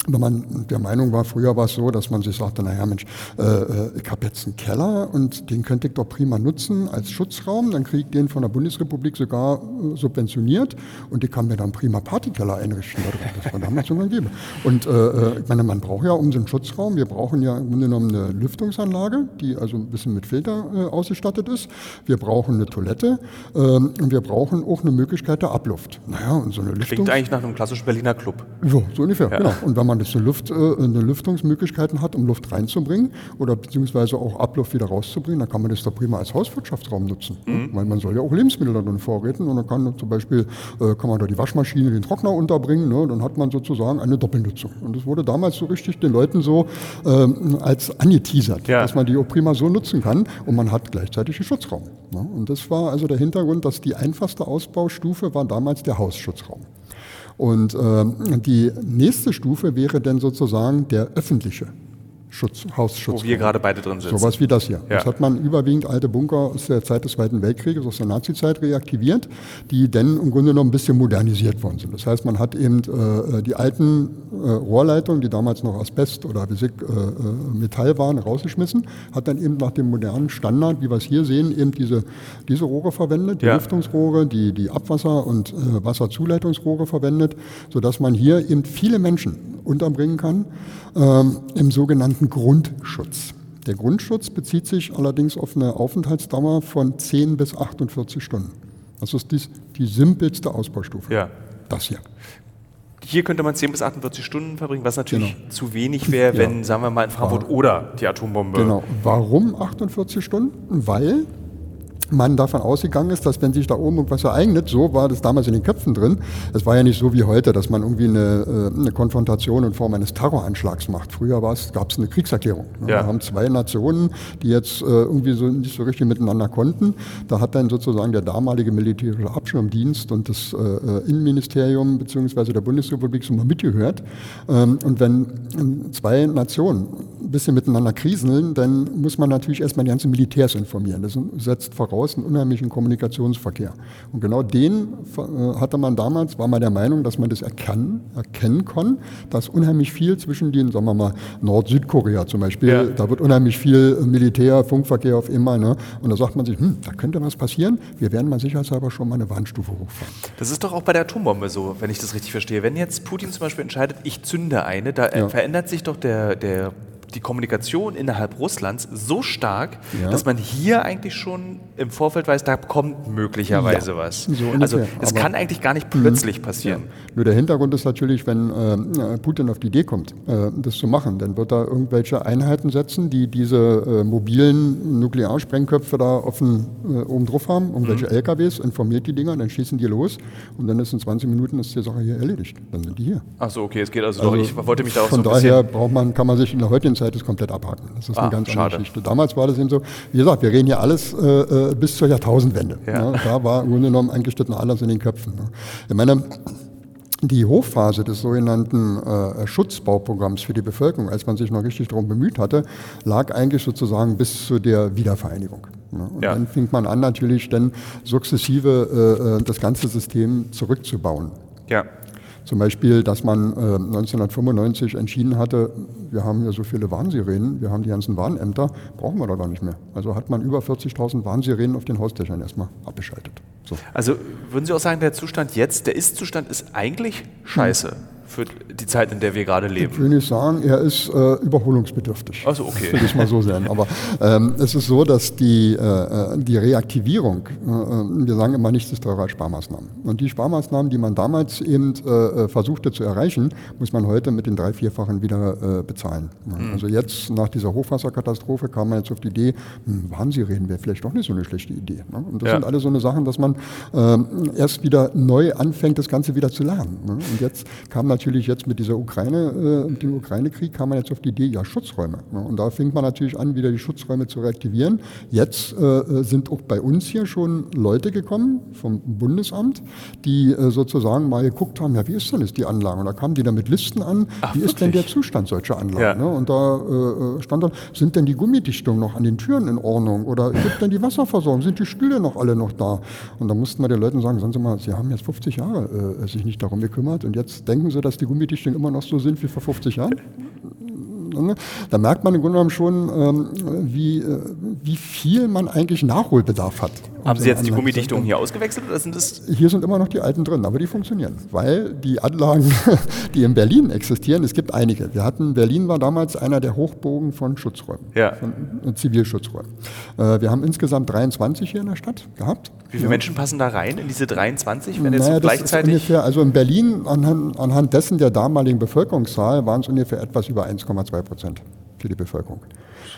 wenn man der Meinung war, früher war es so, dass man sich sagte, naja Mensch, äh, ich habe jetzt einen Keller und den könnte ich doch prima nutzen als Schutzraum, dann kriege ich den von der Bundesrepublik sogar äh, subventioniert und ich kann mir dann prima Partykeller einrichten. Das war damals sogar gegeben. Und äh, äh, ich meine, man braucht ja um so einen Schutzraum, wir brauchen ja im Grunde genommen eine Lüftungsanlage, die also ein bisschen mit Filter äh, ausgestattet ist. Wir brauchen eine Toilette ähm, und wir brauchen auch eine Möglichkeit der Abluft. Naja, und so eine Lüftung... Klingt eigentlich nach einem klassischen Berliner Club. So, so ungefähr, ja. genau. Und wenn man man das eine, Luft, äh, eine Lüftungsmöglichkeiten hat, um Luft reinzubringen oder beziehungsweise auch Abluft wieder rauszubringen, dann kann man das da prima als Hauswirtschaftsraum nutzen. Mhm. Weil man soll ja auch Lebensmittel da drin vorräten und dann kann zum Beispiel äh, kann man da die Waschmaschine, den Trockner unterbringen, ne? dann hat man sozusagen eine Doppelnutzung. Und das wurde damals so richtig den Leuten so ähm, als angeteasert, ja. dass man die auch prima so nutzen kann und man hat gleichzeitig einen Schutzraum. Ne? Und das war also der Hintergrund, dass die einfachste Ausbaustufe war damals der Hausschutzraum. Und äh, die nächste Stufe wäre dann sozusagen der öffentliche Schutz, Hausschutz. Wo wir gerade beide drin sind. Sowas wie das hier. Ja. Das hat man überwiegend alte Bunker aus der Zeit des Zweiten Weltkrieges, aus der Nazizeit reaktiviert, die dann im Grunde noch ein bisschen modernisiert worden sind. Das heißt, man hat eben äh, die alten äh, Rohrleitungen, die damals noch Asbest oder Physik, äh, äh, Metall waren, rausgeschmissen, hat dann eben nach dem modernen Standard, wie wir es hier sehen, eben diese, diese Rohre verwendet, die ja. Lüftungsrohre, die, die Abwasser- und äh, Wasserzuleitungsrohre verwendet, sodass man hier eben viele Menschen unterbringen kann ähm, im sogenannten Grundschutz. Der Grundschutz bezieht sich allerdings auf eine Aufenthaltsdauer von 10 bis 48 Stunden. Das ist dies, die simpelste Ausbaustufe. Ja. Das hier. Hier könnte man 10 bis 48 Stunden verbringen, was natürlich genau. zu wenig wäre, wenn, ja. sagen wir mal, in Frankfurt oder die Atombombe. Genau. Warum 48 Stunden? Weil man davon ausgegangen ist, dass wenn sich da oben irgendwas ereignet, so war das damals in den Köpfen drin, es war ja nicht so wie heute, dass man irgendwie eine, äh, eine Konfrontation in Form eines Terroranschlags macht. Früher gab es eine Kriegserklärung. Ja. Wir haben zwei Nationen, die jetzt äh, irgendwie so nicht so richtig miteinander konnten. Da hat dann sozusagen der damalige militärische Abschirmdienst und das äh, Innenministerium bzw. der Bundesrepublik so mal mitgehört. Ähm, und wenn zwei Nationen ein bisschen miteinander kriseln, dann muss man natürlich erstmal die ganzen Militärs informieren. Das setzt voraus, raus einen unheimlichen Kommunikationsverkehr. Und genau den äh, hatte man damals, war man der Meinung, dass man das erkennen, erkennen kann, dass unheimlich viel zwischen den, sagen wir mal, Nord-Südkorea zum Beispiel, ja. da wird unheimlich viel Militär, Funkverkehr auf immer, ne? und da sagt man sich, hm, da könnte was passieren, wir werden mal sicherheitshalber schon mal eine Warnstufe hochfahren. Das ist doch auch bei der Atombombe so, wenn ich das richtig verstehe. Wenn jetzt Putin zum Beispiel entscheidet, ich zünde eine, da ja. verändert sich doch der, der die Kommunikation innerhalb Russlands so stark, ja. dass man hier eigentlich schon im Vorfeld weiß, da kommt möglicherweise ja, was. So also es kann eigentlich gar nicht plötzlich passieren. Ja. Nur der Hintergrund ist natürlich, wenn äh, Putin auf die Idee kommt, äh, das zu machen, dann wird er irgendwelche Einheiten setzen, die diese äh, mobilen Nuklearsprengköpfe da offen äh, oben drauf haben, irgendwelche mhm. LKWs, informiert die Dinger, dann schießen die los und dann ist in 20 Minuten ist die Sache hier erledigt. Dann sind die hier. Ach so, okay, es geht also, also doch. Ich wollte mich da auch Von so daher braucht man, kann man sich in der heutigen Zeit das komplett abhaken. Das ist ah, eine ganz schade. andere Geschichte. Damals war das eben so, wie gesagt, wir reden hier alles äh, äh bis zur Jahrtausendwende. Ja. Ne? Da war im Grunde genommen eingeschnitten alles in den Köpfen. Ne? Ich meine, die Hochphase des sogenannten äh, Schutzbauprogramms für die Bevölkerung, als man sich noch richtig darum bemüht hatte, lag eigentlich sozusagen bis zu der Wiedervereinigung. Ne? Und ja. dann fing man an, natürlich dann sukzessive äh, äh das ganze System zurückzubauen. Ja. Zum Beispiel, dass man äh, 1995 entschieden hatte, wir haben ja so viele Warnsirenen, wir haben die ganzen Warnämter, brauchen wir da gar nicht mehr. Also hat man über 40.000 Warnsirenen auf den Hausdächern erstmal abgeschaltet. So. Also würden Sie auch sagen, der Zustand jetzt, der Ist-Zustand ist eigentlich scheiße? Hm für die Zeit, in der wir gerade leben? Ich will nicht sagen, er ist äh, überholungsbedürftig. Also okay. Will ich mal so sehen. Aber ähm, es ist so, dass die, äh, äh die Reaktivierung, äh, wir sagen immer nichts ist teurer als Sparmaßnahmen. Und die Sparmaßnahmen, die man damals eben äh, äh, versuchte zu erreichen, muss man heute mit den drei, vierfachen wieder bezahlen. Mhm. Also jetzt nach dieser Hochwasserkatastrophe kam man jetzt auf die Idee, hm, Warnsirenen wäre vielleicht doch nicht so eine schlechte Idee. Ne? Und das ja. sind alle so eine Sachen, dass man ähm, erst wieder neu anfängt, das Ganze wieder zu lernen. Ne? Und jetzt kam natürlich jetzt mit dieser Ukraine, äh, dem Ukraine-Krieg, kam man jetzt auf die Idee, ja, Schutzräume. Ne? Und da fängt man natürlich an, wieder die Schutzräume zu reaktivieren. Jetzt äh, sind auch bei uns hier schon Leute gekommen vom Bundesamt, die äh, sozusagen mal geguckt haben, ja, wie ist denn jetzt die Anlage? Und da kamen die dann mit Listen an, Ach, wie ist denn wirklich? der Zustand solcher Anlagen? Ja. Ne? Und da äh, stand dann, sind denn die Gummidichtungen noch an den Türen in Ordnung? Oder gibt denn die Wasserversorgung? Sind die Stühle noch alle noch da? Und da mussten wir den Leuten sagen, sagen Sie mal, Sie haben jetzt 50 Jahre äh, sich nicht darum gekümmert und jetzt denken Sie, dass die Gummidichtungen immer noch so sind wie vor 50 Jahren? Da merkt man im Grunde genommen schon, ähm, wie, äh, wie viel man eigentlich Nachholbedarf hat. Haben Sie jetzt die Gummidichtungen hier ausgewechselt oder sind das Hier sind immer noch die alten drin, aber die funktionieren, weil die Anlagen, die in Berlin existieren, es gibt einige. Wir hatten, Berlin war damals einer der Hochbogen von Schutzräumen, Ja. von äh, Zivilschutzräumen. Äh, wir haben insgesamt 23 hier in der Stadt gehabt. Wie viele Menschen passen da rein in diese 23, wenn jetzt Naja, ist gleichzeitig? ungefähr, also in Berlin anhand, anhand dessen der damaligen Bevölkerungszahl waren es ungefähr etwas über 1,2 Prozent für die Bevölkerung.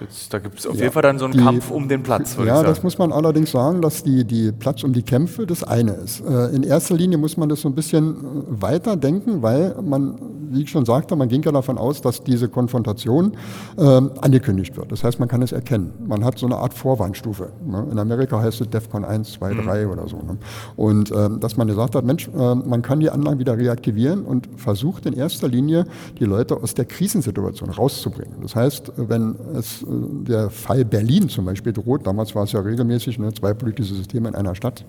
Jetzt, da gibt es auf Ja. jeden Fall dann so einen Die- Kampf um den Platz, Ja, das muss man allerdings sagen, dass die, die Platz um die Kämpfe das eine ist. Äh, In erster Linie muss man das so ein bisschen äh, weiter denken, weil man, wie ich schon sagte, man ging ja davon aus, dass diese Konfrontation ähm, angekündigt wird. Das heißt, man kann es erkennen. Man hat so eine Art Vorwarnstufe. ne? In Amerika heißt es DEFCON 1, 2, 3 oder so. ne? Und ähm, dass man gesagt hat, Mensch, äh, man kann die Anlagen wieder reaktivieren und versucht in erster Linie, die Leute aus der Krisensituation rauszubringen. Das heißt, wenn es äh, der Fall Berlin zum Beispiel droht, damals war es ja regelmäßig, ne, zwei politische Systeme in einer Stadt,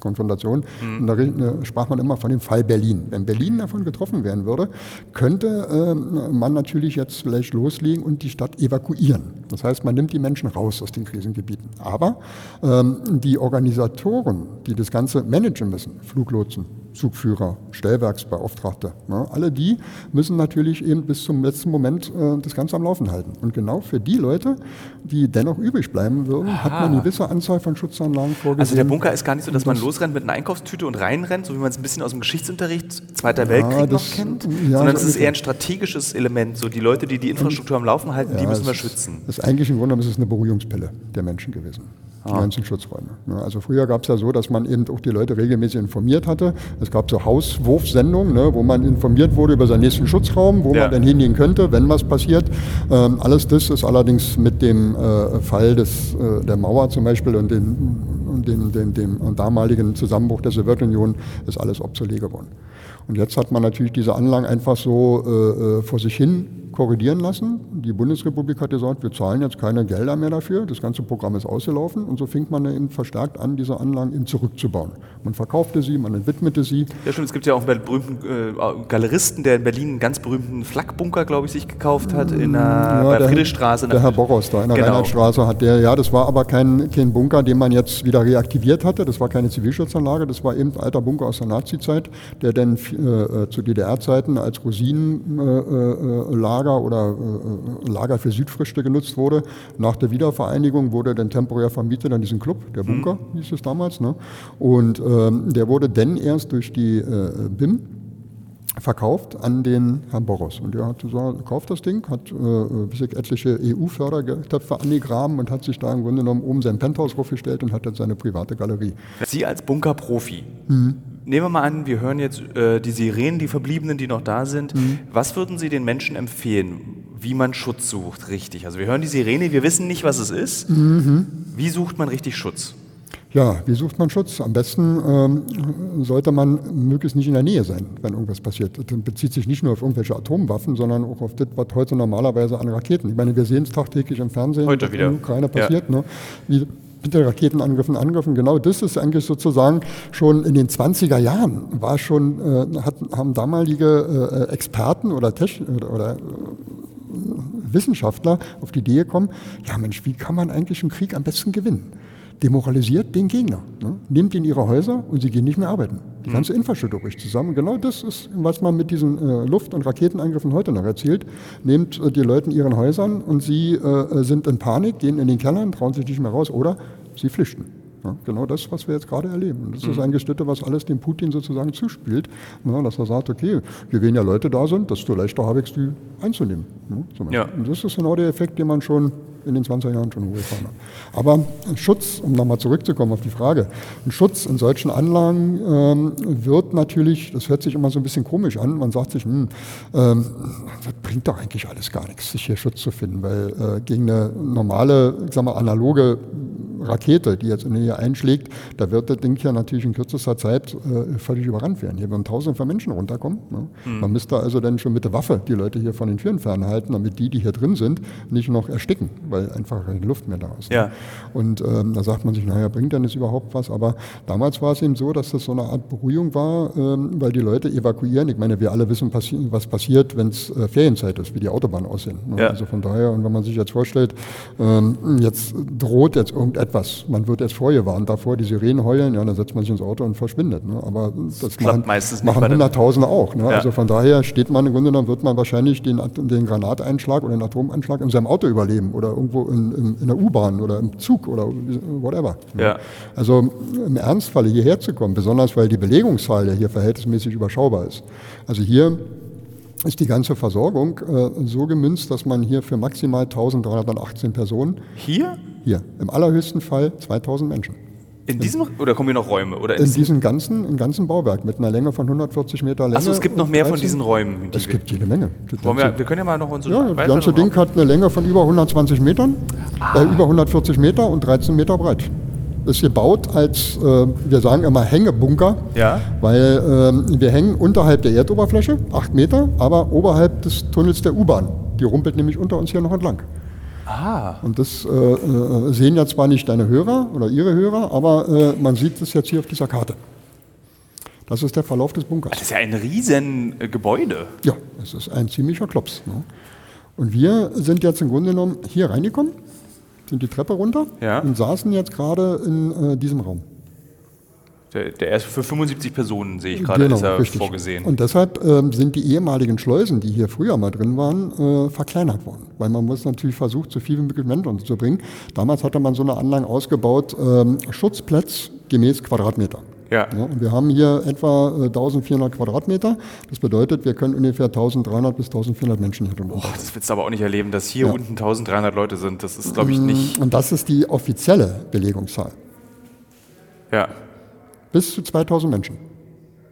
Konfrontation, und da äh, sprach man immer von dem Fall Berlin. Wenn Berlin davon getroffen werden würde, könnte ähm, man natürlich jetzt vielleicht loslegen und die Stadt evakuieren. Das heißt, man nimmt die Menschen raus aus den Krisengebieten. Aber ähm, die Organisatoren, die das Ganze managen müssen, Fluglotsen, Zugführer, Stellwerksbeauftragte, ne, alle die müssen natürlich eben bis zum letzten Moment äh, das Ganze am Laufen halten. Und genau für die Leute, die dennoch übrig bleiben würden, hat man eine gewisse Anzahl von Schutzanlagen vorgesehen. Also der Bunker ist gar nicht so, dass Und man das- losrennt mit einer Einkaufstüte und reinrennt, so wie man es ein bisschen aus dem Geschichtsunterricht Zweiter Ja, Weltkrieg das- noch kennt, ja, sondern so es ist eher ein strategisches Element. So die Leute, die die Infrastruktur am Laufen halten, die Ja, müssen es wir schützen. Das ist eigentlich im Grunde genommen ist es eine Beruhigungspille der Menschen gewesen. Die ganzen Schutzräume. Ja, Also früher gab es ja so, dass man eben auch die Leute regelmäßig informiert hatte. Es gab so Hauswurfsendungen, ne, wo man informiert wurde über seinen nächsten Schutzraum, wo Ja. man dann hingehen könnte, wenn was passiert. Ähm, alles das ist allerdings mit dem äh, Fall des, äh, der Mauer zum Beispiel und, den, und dem, dem, dem damaligen Zusammenbruch der Sowjetunion ist alles obsolet geworden. Und jetzt hat man natürlich diese Anlagen einfach so äh, äh, vor sich hin korrigieren lassen. Die Bundesrepublik hat gesagt, wir zahlen jetzt keine Gelder mehr dafür. Das ganze Programm ist ausgelaufen. Und so fing man eben verstärkt an, diese Anlagen eben zurückzubauen. Man verkaufte sie, man entwidmete sie. Ja, stimmt. Es gibt ja auch einen berühmten äh, Galeristen, der in Berlin einen ganz berühmten Flakbunker, glaube ich, sich gekauft hat, in der, bei der, Friedrichstraße. Der Herr Boros da in der Genau. Reinhardtstraße hat der, ja, das war aber kein, kein Bunker, den man jetzt wieder reaktiviert hatte. Das war keine Zivilschutzanlage, das war eben ein alter Bunker aus der Nazizeit, der dann äh, zu DDR-Zeiten als Rosinenlager äh, Lager oder äh, Lager für Südfrüchte genutzt wurde. Nach der Wiedervereinigung wurde dann temporär vermietet an diesen Club, der Bunker hieß es damals. Ne? Und ähm, der wurde dann erst durch die äh, BIM verkauft an den Herrn Boros. Und der hat gesagt, kauft das Ding, hat äh, ich etliche EU-Fördertöpfe angegraben und hat sich da im Grunde genommen oben sein Penthouse aufgestellt und hat jetzt seine private Galerie. Sie als Bunkerprofi. Mhm. Nehmen wir mal an, wir hören jetzt äh, die Sirenen, die Verbliebenen, die noch da sind. Mhm. Was würden Sie den Menschen empfehlen, wie man Schutz sucht, richtig? Also wir hören die Sirene, wir wissen nicht, was es ist. Mhm. Wie sucht man richtig Schutz? Ja, wie sucht man Schutz? Am besten ähm, sollte man möglichst nicht in der Nähe sein, wenn irgendwas passiert. Das bezieht sich nicht nur auf irgendwelche Atomwaffen, sondern auch auf das, was heute normalerweise an Raketen. Ich meine, wir sehen es tagtäglich im Fernsehen, Heute wieder. in der Ukraine Ja. passiert. Ne? Wie mit den Raketenangriffen angriffen. Genau das ist eigentlich sozusagen schon in den 20er Jahren war schon, äh, hat, haben damalige äh, Experten oder, Techn oder, oder äh, Wissenschaftler auf die Idee gekommen, ja Mensch, wie kann man eigentlich einen Krieg am besten gewinnen? Demoralisiert den Gegner, ne? nimmt ihn ihre Häuser und sie gehen nicht mehr arbeiten. Die ganze Infrastruktur bricht zusammen. Genau das ist, was man mit diesen äh, Luft- und Raketenangriffen heute noch erzielt. Nehmt äh, die Leute in ihren Häusern und sie äh, sind in Panik, gehen in den Kellern, trauen sich nicht mehr raus oder sie flüchten. Ja, genau das, was wir jetzt gerade erleben. Und das ist eigentlich das, was alles dem Putin sozusagen zuspielt, ne, dass er sagt, okay, je weniger Leute da sind, desto leichter habe ich es, die einzunehmen. Ne. Ja. Und das ist genau der Effekt, den man schon in den 20er Jahren schon hochgefahren haben. Aber ein Schutz, um nochmal zurückzukommen auf die Frage, ein Schutz in solchen Anlagen ähm, wird natürlich, das hört sich immer so ein bisschen komisch an, man sagt sich, hm, ähm, das bringt doch eigentlich alles gar nichts, sich hier Schutz zu finden, weil äh, gegen eine normale, ich sag mal, analoge Rakete, die jetzt in hier einschlägt, da wird das Ding ja natürlich in kürzester Zeit äh, völlig überrannt werden. Hier werden tausende von Menschen runterkommen. Ne? Mhm. Man müsste also dann schon mit der Waffe die Leute hier von den Türen fernhalten, damit die, die hier drin sind, nicht noch ersticken, weil einfach keine Luft mehr da ist. Ne? Ja. Und ähm, da sagt man sich, naja, bringt denn das überhaupt was? Aber damals war es eben so, dass das so eine Art Beruhigung war, ähm, weil die Leute evakuieren. Ich meine, wir alle wissen, passi was passiert, wenn es äh, Ferienzeit ist, wie die Autobahnen aussehen. Ne? Ja. Also von daher, und wenn man sich jetzt vorstellt, ähm, jetzt droht jetzt irgendetwas, man wird jetzt vorgewarnt davor, die Sirenen heulen, ja, dann setzt man sich ins Auto und verschwindet. Ne? Aber das, klappt machen, machen Hunderttausende auch. Ne? Ja. Also von daher steht man im Grunde genommen, wird man wahrscheinlich den, den Granateinschlag oder den Atomanschlag in seinem Auto überleben oder irgendwo in, in, in der U-Bahn oder im Zug oder whatever. Ja. Also im Ernstfalle hierher zu kommen, besonders weil die Belegungszahl ja hier verhältnismäßig überschaubar ist. Also hier ist die ganze Versorgung äh, so gemünzt, dass man hier für maximal 1318 Personen, Hier? hier im allerhöchsten Fall 2000 Menschen. In diesem, oder kommen hier noch Räume? Oder In ist- diesem ganzen, im ganzen Bauwerk mit einer Länge von 140 Meter Länge. Achso, es gibt noch mehr von 13 diesen Räumen. die Es gibt jede Menge. Wollen wir, wir können ja mal noch unsere ja, das ganze Ding hat eine Länge von über 120 Metern, Ah. äh, über 140 Meter und 13 Meter breit. Ist gebaut als, äh, wir sagen immer Hängebunker, Ja. weil ähm, wir hängen unterhalb der Erdoberfläche, 8 Meter, aber oberhalb des Tunnels der U-Bahn. Die rumpelt nämlich unter uns hier noch entlang. Ah, Und das äh, äh, sehen ja zwar nicht deine Hörer oder ihre Hörer, aber äh, man sieht es jetzt hier auf dieser Karte. Das ist der Verlauf des Bunkers. das ist ja ein riesen äh, Gebäude. Ja, es ist ein ziemlicher Klops. Ne? Und wir sind jetzt im Grunde genommen hier reingekommen, sind die Treppe runter Ja. und saßen jetzt gerade in äh, diesem Raum. Der, der ist für 75 Personen, sehe ich gerade, Genau, ist er richtig. vorgesehen. Und deshalb ähm, sind die ehemaligen Schleusen, die hier früher mal drin waren, äh, verkleinert worden. Weil man muss natürlich versucht, so viel wie möglich Menschen unterzubringen. Damals hatte man so eine Anlage ausgebaut, ähm, Schutzplatz gemäß Quadratmeter. Ja. Ja, und wir haben hier etwa äh, 1400 Quadratmeter. Das bedeutet, wir können ungefähr 1300 bis 1400 Menschen hier drin unterbringen. das willst du aber auch nicht erleben, dass hier Ja. unten 1300 Leute sind. Das ist, glaube ich, nicht. Und das ist die offizielle Belegungszahl. Ja. Bis zu 2000 Menschen.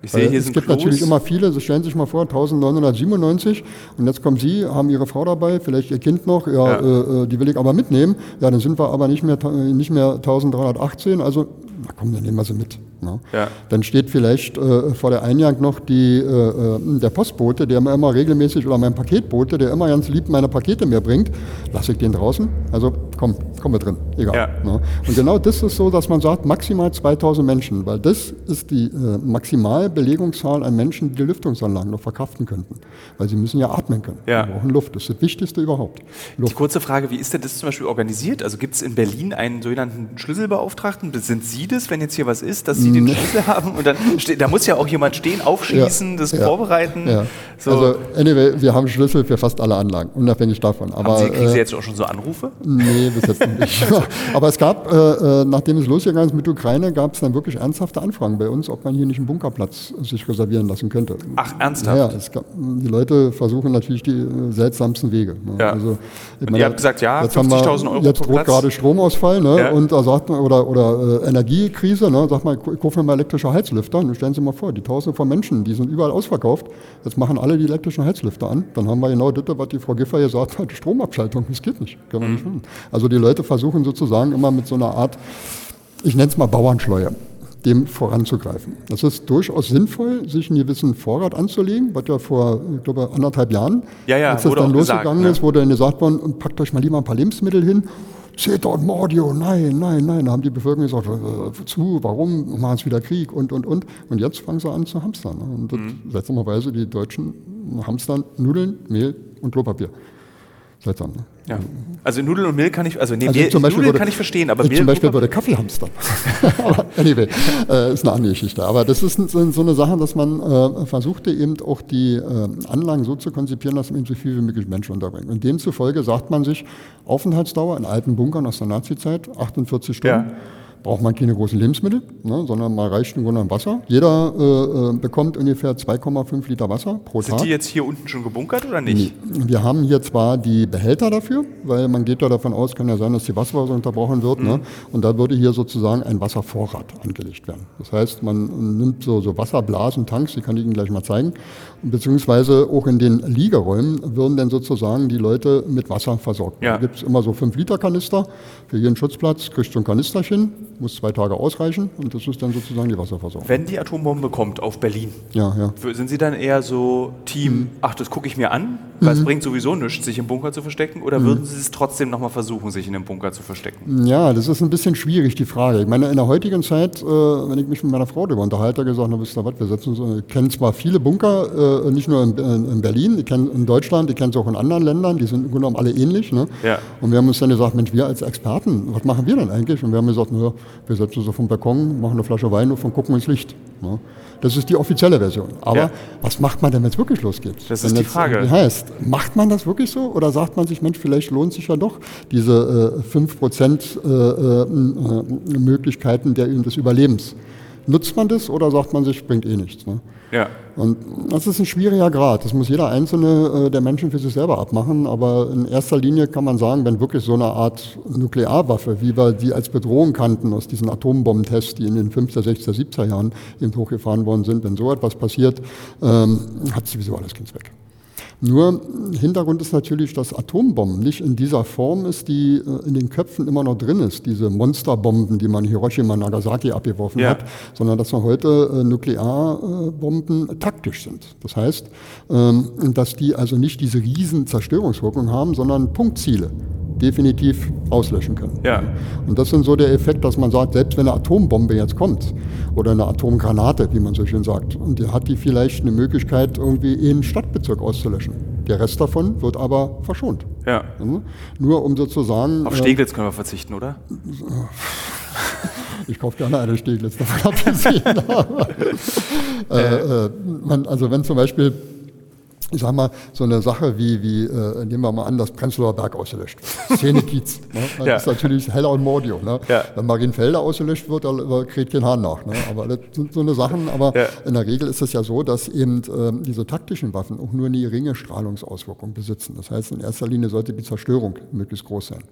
Ich sehe, hier es sind gibt Klos. natürlich immer viele, Sie stellen sich mal vor, 1997 und jetzt kommen Sie, haben Ihre Frau dabei, vielleicht Ihr Kind noch, ja, Ja. Äh, äh, die will ich aber mitnehmen. Ja, dann sind wir aber nicht mehr, nicht mehr 1318, also na komm, dann nehmen wir sie mit. Ne? Ja. Dann steht vielleicht äh, vor der Eingang noch die, äh, äh, der Postbote, der mir immer regelmäßig, oder mein Paketbote, der immer ganz lieb meine Pakete mir bringt. Lasse ich den draußen? Also komm, komm mit drin, egal. Ja. Ne? Und genau das ist so, dass man sagt, maximal 2000 Menschen, weil das ist die äh, Maximalbelegungszahl an Menschen, die die Lüftungsanlagen noch verkraften könnten. Weil sie müssen ja atmen können. Ja. Sie brauchen Luft. Das ist das Wichtigste überhaupt. Die Luft. kurze Frage, wie ist denn das zum Beispiel organisiert? Also gibt es in Berlin einen sogenannten Schlüsselbeauftragten? Sind Sie das, wenn jetzt hier was ist, dass Sie den Schlüssel haben? Und dann da muss ja auch jemand stehen, aufschließen, das ja, vorbereiten. Ja. So. Also, anyway, wir haben Schlüssel für fast alle Anlagen, unabhängig davon. Aber, Haben Sie, kriegen Sie äh, jetzt auch schon so Anrufe? Nee, bis jetzt nicht. Aber es gab, äh, äh, nachdem es losgegangen ist mit Ukraine, gab es dann wirklich ernsthafte Anfragen bei uns, ob man hier nicht einen Bunkerplatz sich reservieren lassen könnte. Ach, ernsthaft? Ja, ja es gab, die Leute versuchen natürlich die äh, seltsamsten Wege. Ne? Ja. Also, Und ihr habt gesagt, ja, jetzt haben wir- 50.000 Euro Jetzt droht gerade Stromausfall ne? Ja. und da sagt man, oder, oder äh, Energiekrise, ne? sag mal, ich kaufe mir mal elektrische Heizlüfter. Und stellen Sie mal vor, die Tausende von Menschen, die sind überall ausverkauft. Jetzt machen alle die elektrischen Heizlüfter an. Dann haben wir genau das, was die Frau Giffer gesagt hat, Stromabschaltung, das geht nicht. Können wir Mhm. nicht machen. Also die Leute versuchen sozusagen immer mit so einer Art, ich nenne es mal Bauernschleue, dem voranzugreifen. Das ist durchaus sinnvoll, sich einen gewissen Vorrat anzulegen, was ja vor, ich glaube, anderthalb Jahren, Ja, ja, als es wurde dann auch gesagt, losgegangen ne? ist, wurde dann gesagt worden, und packt euch mal lieber ein paar Lebensmittel hin. Zeta und Mordio, nein, nein, nein. Da haben die Bevölkerung gesagt, äh, wozu, warum, machen es wieder Krieg und, und, und. Und jetzt fangen sie an zu hamstern. Ne? Und Mhm. seltsamerweise, die Deutschen hamstern Nudeln, Mehl und Klopapier. Seltsam, ne? Ja. Also Nudeln und Mehl kann ich, also nee, Also Mehl, zum Beispiel Nudeln würde- kann ich verstehen, aber ich Mehl zum Beispiel würde Kaffee hamstern. Aber anyway, äh, ist eine andere Geschichte. Aber das ist so, so eine Sache, dass man äh, versuchte eben auch die äh, Anlagen so zu konzipieren, dass man eben so viel wie möglich Menschen unterbringt. Und demzufolge sagt man sich, Aufenthaltsdauer in alten Bunkern aus der Nazi-Zeit, 48 Stunden. Ja. Braucht man keine großen Lebensmittel, ne, sondern man reicht im Grunde genommen Wasser. Jeder äh, äh bekommt ungefähr 2,5 Liter Wasser pro Sind Tag. die jetzt hier unten schon gebunkert oder nicht? Nee. Wir haben hier zwar die Behälter dafür, weil man geht ja davon aus, kann ja sein, dass die Wasserversorgung unterbrochen wird. Ne? Und da würde hier sozusagen ein Wasservorrat angelegt werden. Das heißt, man nimmt so, so Wasserblasen, Tanks, die kann ich Ihnen gleich mal zeigen, beziehungsweise auch in den Liegeräumen würden dann sozusagen die Leute mit Wasser versorgt. Ja. Da gibt es immer so 5 Liter Kanister für jeden Schutzplatz, kriegt so ein Kanisterchen, muss zwei Tage ausreichen und das ist dann sozusagen die Wasserversorgung. Wenn die Atombombe kommt auf Berlin, Ja, ja. sind Sie dann eher so Team, ach, das gucke ich mir an, weil es bringt sowieso nichts, sich im Bunker zu verstecken? Oder würden Sie es trotzdem nochmal versuchen, sich in dem Bunker zu verstecken? Ja, das ist ein bisschen schwierig, die Frage. Ich meine, in der heutigen Zeit, äh, wenn ich mich mit meiner Frau darüber unterhalte, gesagt, na, wisst ihr was, wir setzen uns, ich kenne zwar viele Bunker, äh, nicht nur in, in Berlin, ich kenne in Deutschland, ich kenne es auch in anderen Ländern, die sind im Grunde genommen alle ähnlich. Ne? Ja. Und wir haben uns dann gesagt, Mensch, wir als Experten, was machen wir denn eigentlich? Und wir haben gesagt, na, wir setzen uns auf den Balkon, machen eine Flasche Wein auf und gucken ins Licht. Ne? Das ist die offizielle Version. Aber Ja. was macht man denn, wenn es wirklich losgeht? Das Wenn ist die Frage. heißt, macht man das wirklich so oder sagt man sich, Mensch, vielleicht lohnt sich ja doch diese äh, 5% äh, äh, äh, Möglichkeiten der, des Überlebens. Nutzt man das oder sagt man sich, bringt eh nichts? Ne? Ja. Und das ist ein schwieriger Grad. Das muss jeder einzelne äh, der Menschen für sich selber abmachen. Aber in erster Linie kann man sagen, wenn wirklich so eine Art Nuklearwaffe, wie wir die als Bedrohung kannten aus diesen Atombombentests, die in den 50er, 60er, 70er Jahren eben hochgefahren worden sind, wenn so etwas passiert, ähm, hat sowieso alles ganz weg. Nur Hintergrund ist natürlich, dass Atombomben nicht in dieser Form ist, die äh, in den Köpfen immer noch drin ist, diese Monsterbomben, die man Hiroshima, Nagasaki abgeworfen Ja. hat, sondern dass man heute äh, Nuklearbomben taktisch sind. Das heißt, ähm, dass die also nicht diese riesen Zerstörungswirkung haben, sondern Punktziele definitiv auslöschen können. Ja. Und das ist so der Effekt, dass man sagt, selbst wenn eine Atombombe jetzt kommt oder eine Atomgranate, wie man so schön sagt, und die hat die vielleicht eine Möglichkeit, irgendwie einen Stadtbezirk auszulöschen. Der Rest davon wird aber verschont. Ja. Mhm. Nur um sozusagen. Auf äh, Steglitz können wir verzichten, oder? Ich kaufe gerne eine Steglitz, davon abgesehen. Äh, äh, man, also wenn zum Beispiel, ich sag mal, so eine Sache wie, wie äh, nehmen wir mal an, das Prenzlauer Berg ausgelöscht wird. Szene-Kiez. Ne? Das Ja. ist natürlich Heller und Mordio. Ne? Ja. Wenn Marienfelder ausgelöscht wird, da da kriegt kein Hahn nach. Ne? Aber das sind so eine Sachen. Aber Ja. in der Regel ist es ja so, dass eben ähm, diese taktischen Waffen auch nur eine geringe Strahlungsauswirkung besitzen. Das heißt, in erster Linie sollte die Zerstörung möglichst groß sein.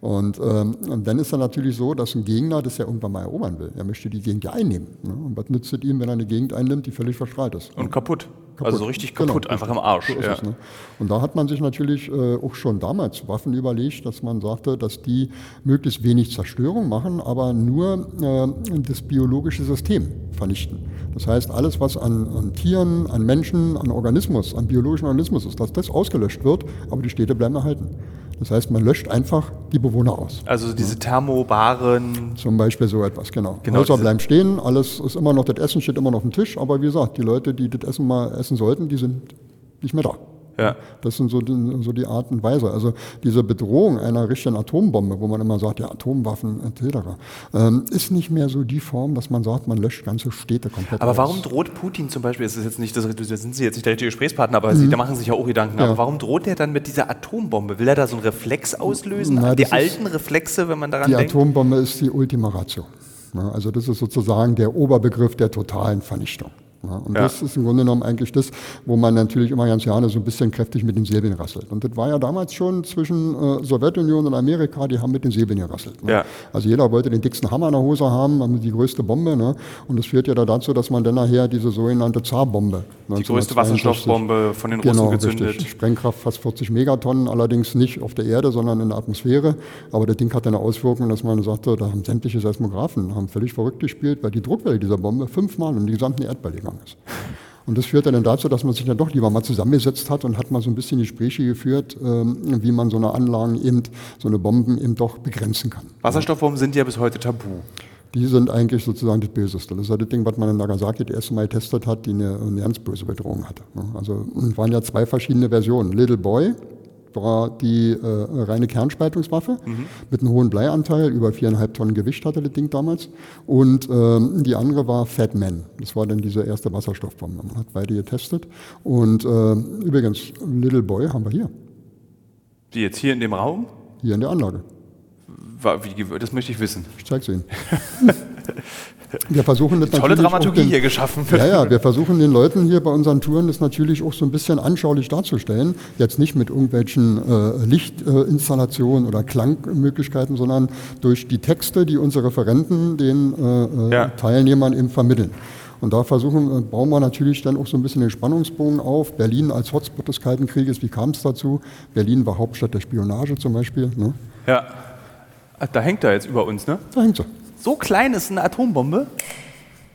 Und, ähm, und dann ist dann natürlich so, dass ein Gegner das ja irgendwann mal erobern will. Er möchte die Gegend ja einnehmen. Ne? Und was nützt es ihm, wenn er eine Gegend einnimmt, die völlig verstrahlt ist? Und kaputt. Kaputt. Also so richtig Genau, kaputt, einfach im. Arsch. So ja. es, ne? Und da hat man sich natürlich äh, auch schon damals Waffen überlegt, dass man sagte, dass die möglichst wenig Zerstörung machen, aber nur äh, das biologische System vernichten. Das heißt, alles, was an, an Tieren, an Menschen, an Organismus, an biologischen Organismus ist, dass das ausgelöscht wird, aber die Städte bleiben erhalten. Das heißt, man löscht einfach die Bewohner aus. Also diese thermobaren. Zum Beispiel so etwas, genau. Genau, Häuser bleiben stehen, alles ist immer noch, das Essen steht immer noch auf dem Tisch, aber wie gesagt, die Leute, die das Essen mal essen sollten, die sind nicht mehr da. Ja. Das sind so die, so die Art und Weise. Also diese Bedrohung einer richtigen Atombombe, wo man immer sagt, ja, Atomwaffen etc., ähm, ist nicht mehr so die Form, dass man sagt, man löscht ganze Städte komplett Aber aus. warum droht Putin zum Beispiel, es ist jetzt nicht, das, da sind Sie jetzt nicht der richtige Gesprächspartner, aber Sie, da machen sich ja auch Gedanken, aber Mhm. Ja. warum droht er dann mit dieser Atombombe? Will er da so einen Reflex auslösen? Na, die das alten Reflexe, wenn man daran Die denkt? Atombombe ist die Ultima Ratio. Also das ist sozusagen der Oberbegriff der totalen Vernichtung. Und Ja. das ist im Grunde genommen eigentlich das, wo man natürlich immer ganz gerne so ein bisschen kräftig mit den Säbeln rasselt. Und das war ja damals schon zwischen äh, Sowjetunion und Amerika, die haben mit den Säbeln gerasselt. Ne? Ja. Also jeder wollte den dicksten Hammer in der Hose haben, haben die größte Bombe. Ne? Und das führt ja da dazu, dass man dann nachher diese sogenannte Zarbombe. Die größte Wasserstoffbombe von den Russen genau, gezündet. Richtig. Sprengkraft fast 40 Megatonnen, allerdings nicht auf der Erde, sondern in der Atmosphäre. Aber das Ding hat eine Auswirkung, dass man sagte, da haben sämtliche Seismographen haben völlig verrückt gespielt, weil die Druckwelle dieser Bombe fünfmal um die gesamten Erdball gegangen ist. Und das führte dann dazu, dass man sich dann doch lieber mal zusammengesetzt hat und hat mal so ein bisschen Gespräche geführt, ähm, wie man so eine Anlagen eben, so eine Bomben eben doch begrenzen kann. Wasserstoffbomben sind ja bis heute tabu. Die sind eigentlich sozusagen das Böseste. Das ist ja das Ding, was man in Nagasaki das erste Mal getestet hat, die eine, eine ganz böse Bedrohung hatte. Also es waren ja zwei verschiedene Versionen. Little Boy war die äh, reine Kernspaltungswaffe mit einem hohen Bleianteil, über viereinhalb Tonnen Gewicht hatte das Ding damals. Und ähm, die andere war Fat Man. Das war dann diese erste Wasserstoffbombe. Man hat beide getestet. Und äh, übrigens, Little Boy haben wir hier, Die jetzt hier in dem Raum? hier in der Anlage. Wie, das möchte ich wissen. Ich zeige es Ihnen. Wir versuchen das Tolle Dramaturgie den, hier geschaffen. Ja, ja, wir versuchen den Leuten hier bei unseren Touren das natürlich auch so ein bisschen anschaulich darzustellen. Jetzt nicht mit irgendwelchen äh, Lichtinstallationen oder Klangmöglichkeiten, sondern durch die Texte, die unsere Referenten den äh, äh, Ja. Teilnehmern eben vermitteln. Und da versuchen, äh, bauen wir natürlich dann auch so ein bisschen den Spannungsbogen auf. Berlin als Hotspot des Kalten Krieges, wie kam es dazu? Berlin war Hauptstadt der Spionage zum Beispiel. Ne? Ja. Ah, Da hängt er jetzt über uns, ne? Da hängt sie. So klein ist eine Atombombe.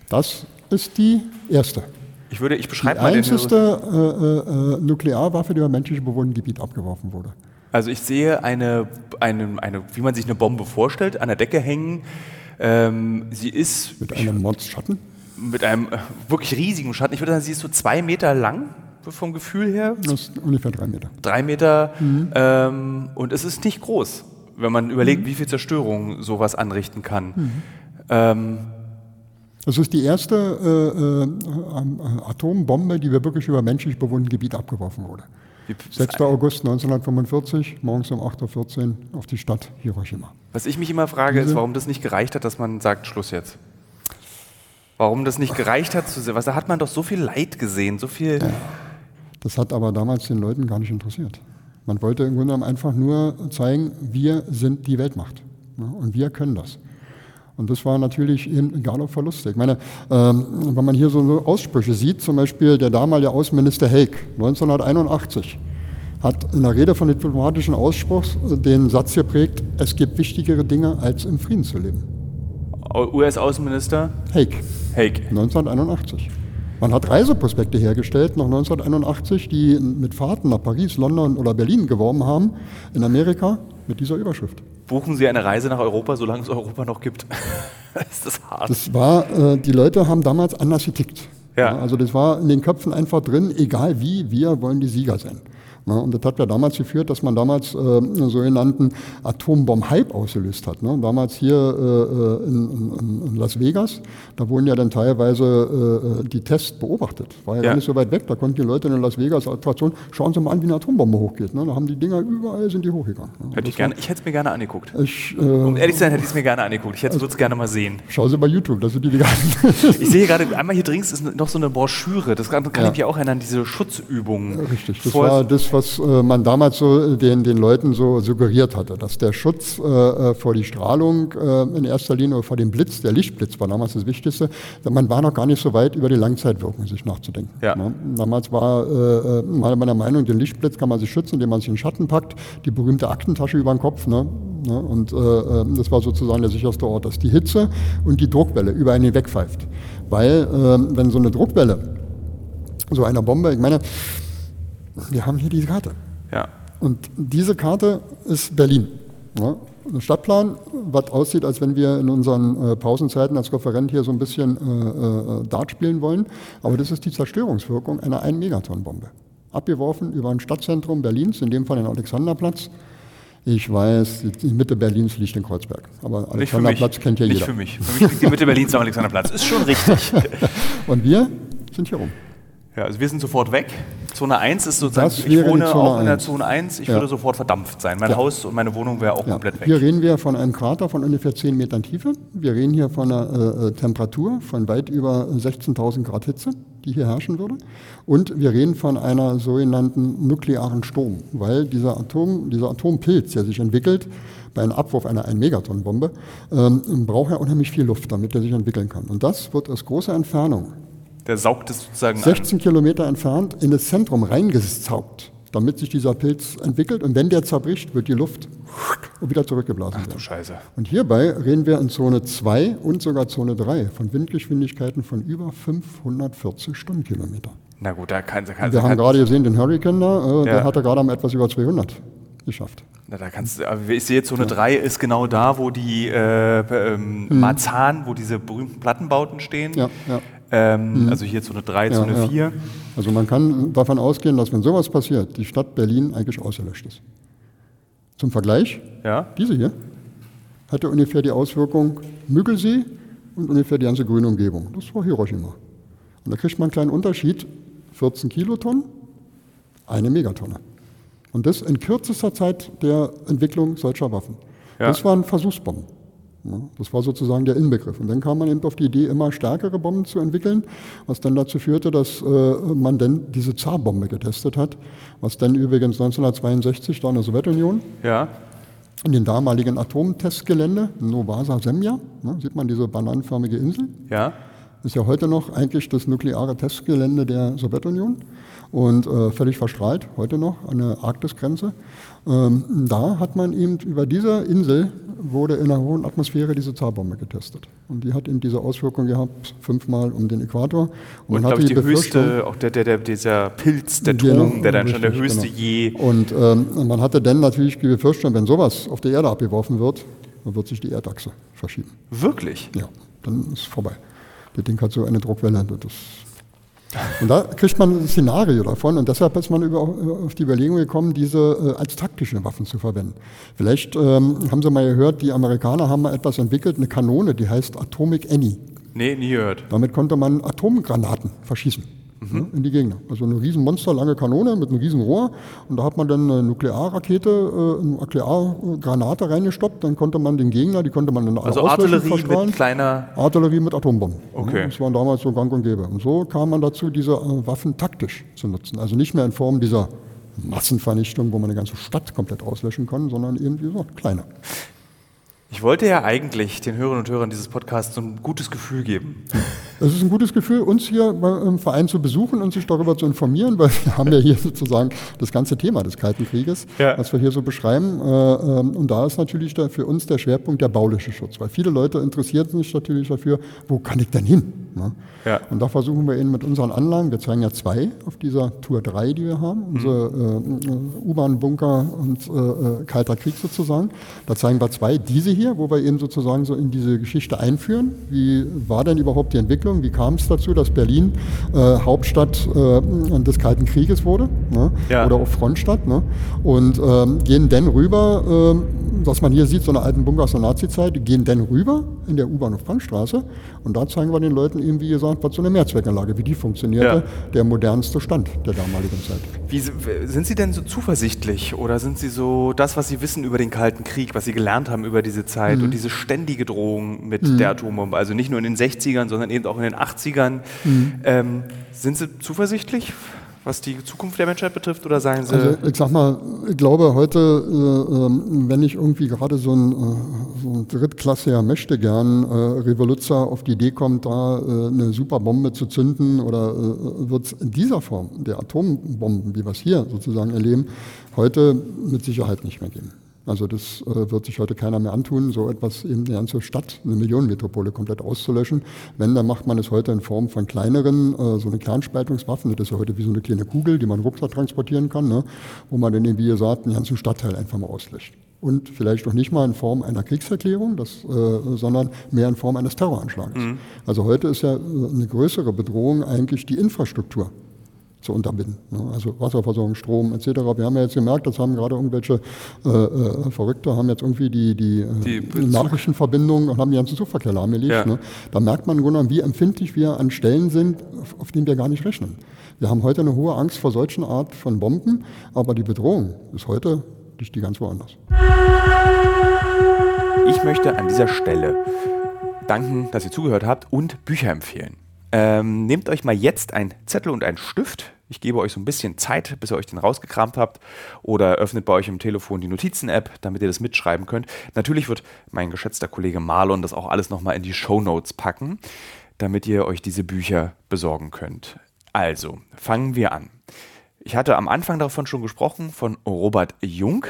Das ist die erste. Ich würde, ich Die beschreibe mal den. einzigste äh, äh, äh, Nuklearwaffe, die über menschliche bewohnten Gebiet abgeworfen wurde. Also ich sehe eine, eine, eine, wie man sich eine Bombe vorstellt, an der Decke hängen. Ähm, sie ist Mit einem Mordschatten. mit einem äh, wirklich riesigen Schatten. Ich würde sagen, sie ist so zwei Meter lang vom Gefühl her. Das ist ungefähr drei Meter. Drei Meter. Mhm. Ähm, und es ist nicht groß, wenn man überlegt, wie viel Zerstörung sowas anrichten kann. Mhm. Ähm, Das ist die erste äh, äh, Atombombe, die wir wirklich über menschlich bewohnten Gebiet abgeworfen wurde. die- 6. August 1945, morgens um 8.14 Uhr auf die Stadt Hiroshima. Was ich mich immer frage, ist, warum das nicht gereicht hat, dass man sagt, Schluss jetzt. Warum das nicht gereicht hat, zu, was, da hat man doch so viel Leid gesehen, so viel. Das hat aber damals den Leuten gar nicht interessiert. Man wollte im Grunde genommen einfach nur zeigen, wir sind die Weltmacht ja, und wir können das. Und das war natürlich eben egal ob Verluste. Ich meine, ähm, wenn man hier so Aussprüche sieht, zum Beispiel der damalige Außenminister Haig 1981 hat in der Rede von diplomatischen Ausspruch den Satz geprägt, es gibt wichtigere Dinge, als im Frieden zu leben. US-Außenminister Haig, Haig. 1981. Man hat Reiseprospekte hergestellt nach 1981, die mit Fahrten nach Paris, London oder Berlin geworben haben, in Amerika mit dieser Überschrift. Buchen Sie eine Reise nach Europa, solange es Europa noch gibt. ist das hart. Das war, äh, die Leute haben damals anders getickt. Ja. also das war in den Köpfen einfach drin, egal wie, wir wollen die Sieger sein. Ja, und das hat ja damals geführt, dass man damals äh, einen sogenannten Atombomb-Hype ausgelöst hat. Ne? Damals hier äh, in, in, in Las Vegas, da wurden ja dann teilweise äh, die Tests beobachtet. War ja, Ja. gar nicht so weit weg, da konnten die Leute in Las Vegas Attraktion, schauen Sie mal an, wie eine Atombombe hochgeht. Ne? Da haben die Dinger überall sind die hochgegangen. Ne? Hätte ich, gerne, ich hätte es mir gerne angeguckt. Ich, äh, Um ehrlich zu sein, hätte ich es mir gerne angeguckt. Ich würde es gerne mal sehen. schau Sie bei YouTube, das sind die ganzen. Ich sehe gerade, einmal hier drinks ist noch so eine Broschüre. Das kann, kann Ja. ich mich auch erinnern, diese Schutzübungen. Richtig, das Vor- war das, was äh, man damals so den, den Leuten so suggeriert hatte, dass der Schutz äh, äh, vor die Strahlung in erster Linie oder vor dem Blitz, der Lichtblitz war damals das Wichtigste, man war noch gar nicht so weit über die Langzeitwirkung sich nachzudenken. Ja. Ne? Damals war äh, meiner Meinung, den Lichtblitz kann man sich schützen, indem man sich in den Schatten packt, die berühmte Aktentasche über den Kopf. Ne? Ne? Und äh, das war sozusagen der sicherste Ort, dass die Hitze und die Druckwelle über einen wegpfeift. Weil äh, wenn so eine Druckwelle, so einer Bombe, ich meine, wir haben hier diese Karte. Ja. Und diese Karte ist Berlin. Ja, ein Stadtplan, was aussieht, als wenn wir in unseren äh, Pausenzeiten als Referent hier so ein bisschen äh, äh, Dart spielen wollen. Aber das ist die Zerstörungswirkung einer 1-Megaton-Bombe. Abgeworfen über ein Stadtzentrum Berlins, in dem Fall den Alexanderplatz. Ich weiß, die Mitte Berlins liegt in Kreuzberg. Aber Nicht. Alexanderplatz kennt ja Nicht jeder. für mich. Für mich liegt die Mitte Berlins am Alexanderplatz. Ist schon richtig. Und wir sind hier rum. Ja, also wir sind sofort weg. Zone 1 ist sozusagen, ich wohne auch in der 1. Zone 1. Ich Ja. würde sofort verdampft sein. Mein Ja. Haus und meine Wohnung wäre auch Ja. komplett weg. Hier reden wir von einem Krater von ungefähr 10 Metern Tiefe. Wir reden hier von einer äh, äh, Temperatur von weit über 16.000 Grad Hitze, die hier herrschen würde. Und wir reden von einer sogenannten nuklearen Sturm, weil dieser, Atom, dieser Atompilz, der sich entwickelt bei einem Abwurf einer 1-Megaton-Bombe, ähm, braucht ja unheimlich viel Luft, damit er sich entwickeln kann. Und das wird aus großer Entfernung Der saugt es sozusagen 16 Kilometer entfernt in das Zentrum reingesaugt, damit sich dieser Pilz entwickelt. Und wenn der zerbricht, wird die Luft wieder zurückgeblasen an. Du. Scheiße. Und hierbei reden wir in Zone 2 und sogar Zone 3 von Windgeschwindigkeiten von über 540 Stundenkilometer. Na gut, da kann, da kann, Wir haben gerade gesehen, den Hurricane da, äh, Ja. der hatte gerade mal etwas über 200 geschafft. Na, da kannst, du- ich sehe Zone 3 ist genau da, wo die äh, ähm, Marzahn, wo diese berühmten Plattenbauten stehen. Ja, ja. Ähm, Also hier Zone 3, Ja, Zone ja. 4. Also man kann davon ausgehen, dass wenn sowas passiert, die Stadt Berlin eigentlich ausgelöscht ist. Zum Vergleich, Ja. Diese hier hatte ungefähr die Auswirkung Müggelsee und ungefähr die ganze grüne Umgebung. Das war Hiroshima. Und da kriegt man einen kleinen Unterschied. 14 Kilotonnen, eine Megatonne. Und das in kürzester Zeit der Entwicklung solcher Waffen. Ja. Das waren Versuchsbomben. Ja, das war sozusagen der Inbegriff. Und dann kam man eben auf die Idee, immer stärkere Bomben zu entwickeln, was dann dazu führte, dass äh, man dann diese Zarbombe getestet hat, was dann übrigens 1962 da in der Sowjetunion Ja. in den damaligen Atomtestgelände, Novasa Semja, ne, sieht man diese bananenförmige Insel, Ja. Ist ja heute noch eigentlich das nukleare Testgelände der Sowjetunion und äh, völlig verstrahlt, heute noch an der Arktisgrenze. Ähm, da hat man eben über diese Insel wurde in einer hohen Atmosphäre diese Zarbombe getestet. Und die hat eben diese Auswirkung gehabt, fünfmal um den Äquator. Und, man glaube ich, die höchste, auch der, der, der, dieser Pilz, der Genau, Turm, der dann schon der richtig, höchste genau. je. Und ähm, man hatte dann natürlich die Befürchtung, wenn sowas auf die Erde abgeworfen wird, dann wird sich die Erdachse verschieben. Wirklich? Ja, dann ist es vorbei. Das Ding hat so eine Druckwelle. Das und da kriegt man ein Szenario davon und deshalb ist man über, auf die Überlegung gekommen, diese äh, als taktische Waffen zu verwenden. Vielleicht ähm, haben Sie mal gehört, die Amerikaner haben mal etwas entwickelt, eine Kanone, die heißt Atomic Annie. Nee, nie gehört. Damit konnte man Atomgranaten verschießen ne, in die Gegner. Also eine riesen monsterlange Kanone mit einem riesen Rohr und da hat man dann eine Nuklearrakete, äh, eine Nukleargranate reingestoppt, dann konnte man den Gegner, die konnte man dann Also Artillerie mit kleiner. Artillerie mit Atombomben. Okay. Ja, Das waren damals so gang und gäbe. Und so kam man dazu, diese äh, Waffen taktisch zu nutzen. Also nicht mehr in Form dieser Massenvernichtung, wo man eine ganze Stadt komplett auslöschen kann, sondern eben wie gesagt kleiner. Ich wollte ja eigentlich den Hörerinnen und Hörern dieses Podcasts so ein gutes Gefühl geben. Es ist ein gutes Gefühl, uns hier im Verein zu besuchen und sich darüber zu informieren, weil wir haben ja hier sozusagen das ganze Thema des Kalten Krieges, Ja. was wir hier so beschreiben. Äh, ähm, Und da ist natürlich für uns der Schwerpunkt der bauliche Schutz, weil viele Leute interessieren sich natürlich dafür, wo kann ich denn hin? ne? Ja. Und da versuchen wir eben mit unseren Anlagen, wir zeigen ja zwei auf dieser Tour 3, die wir haben, unsere äh, äh, U-Bahn-Bunker und äh, Kalter Krieg sozusagen. Da zeigen wir zwei, diese hier, wo wir eben sozusagen so in diese Geschichte einführen. Wie war denn überhaupt die Entwicklung? Wie kam es dazu, dass Berlin äh, Hauptstadt äh, des Kalten Krieges wurde? Ne? Ja. Oder auch Frontstadt. Ne? Und ähm, gehen dann rüber, ähm, was man hier sieht, so eine alten Bunker aus der Nazi-Zeit, gehen dann rüber in der U-Bahn auf Frankstraße und da zeigen wir den Leuten eben, wie gesagt, was so eine Mehrzweckanlage, wie die funktionierte, Ja. der modernste Stand der damaligen Zeit. Wie, sind Sie denn so zuversichtlich oder sind Sie so das, was Sie wissen über den Kalten Krieg, was Sie gelernt haben über diese Zeit und diese ständige Drohung mit der Atombombe, also nicht nur in den 60ern, sondern eben auch in den 80ern, ähm, sind Sie zuversichtlich, was die Zukunft der Menschheit betrifft oder sagen Sie, Also ich sag mal, ich glaube heute, äh, ähm, wenn ich irgendwie gerade so ein, äh, so ein drittklassiger möchte gern äh, Revoluzzer auf die Idee kommt, da eine Superbombe zu zünden oder wird es in dieser Form der Atombomben, wie wir es hier sozusagen erleben, heute mit Sicherheit nicht mehr geben. Also das äh, wird sich heute keiner mehr antun, so etwas eben eine ganze Stadt, eine Millionenmetropole komplett auszulöschen. Wenn, dann macht man es heute in Form von kleineren, äh, so eine Kernspaltungswaffen. Das ist ja heute wie so eine kleine Kugel, die man im Rucksack transportieren kann, ne? wo man dann, eben, wie gesagt, einen ganzen Stadtteil einfach mal auslöscht. Und vielleicht auch nicht mal in Form einer Kriegserklärung, das, äh, sondern mehr in Form eines Terroranschlags. Also heute ist ja äh, eine größere Bedrohung eigentlich die Infrastruktur zu unterbinden. Ne? Also Wasserversorgung, Strom etc. Wir haben ja jetzt gemerkt, das haben gerade irgendwelche äh, äh, Verrückte, haben jetzt irgendwie die, die, äh, Die Nachrichtenverbindungen und haben den ganzen Zugverkehr lahmgelegt. Ja. Ne? Da merkt man im Grunde genommen, wie empfindlich wir an Stellen sind, auf, auf denen wir gar nicht rechnen. Wir haben heute eine hohe Angst vor solchen Art von Bomben, aber die Bedrohung ist heute liegt die ganz woanders. Ich möchte an dieser Stelle danken, dass ihr zugehört habt und Bücher empfehlen. Ähm, nehmt euch mal jetzt einen Zettel und einen Stift. Ich gebe euch so ein bisschen Zeit, bis ihr euch den rausgekramt habt. Oder öffnet bei euch im Telefon die Notizen-App, damit ihr das mitschreiben könnt. Natürlich wird mein geschätzter Kollege Marlon das auch alles nochmal in die Show Notes packen, damit ihr euch diese Bücher besorgen könnt. Also, fangen wir an. Ich hatte am Anfang davon schon gesprochen, von Robert Jung,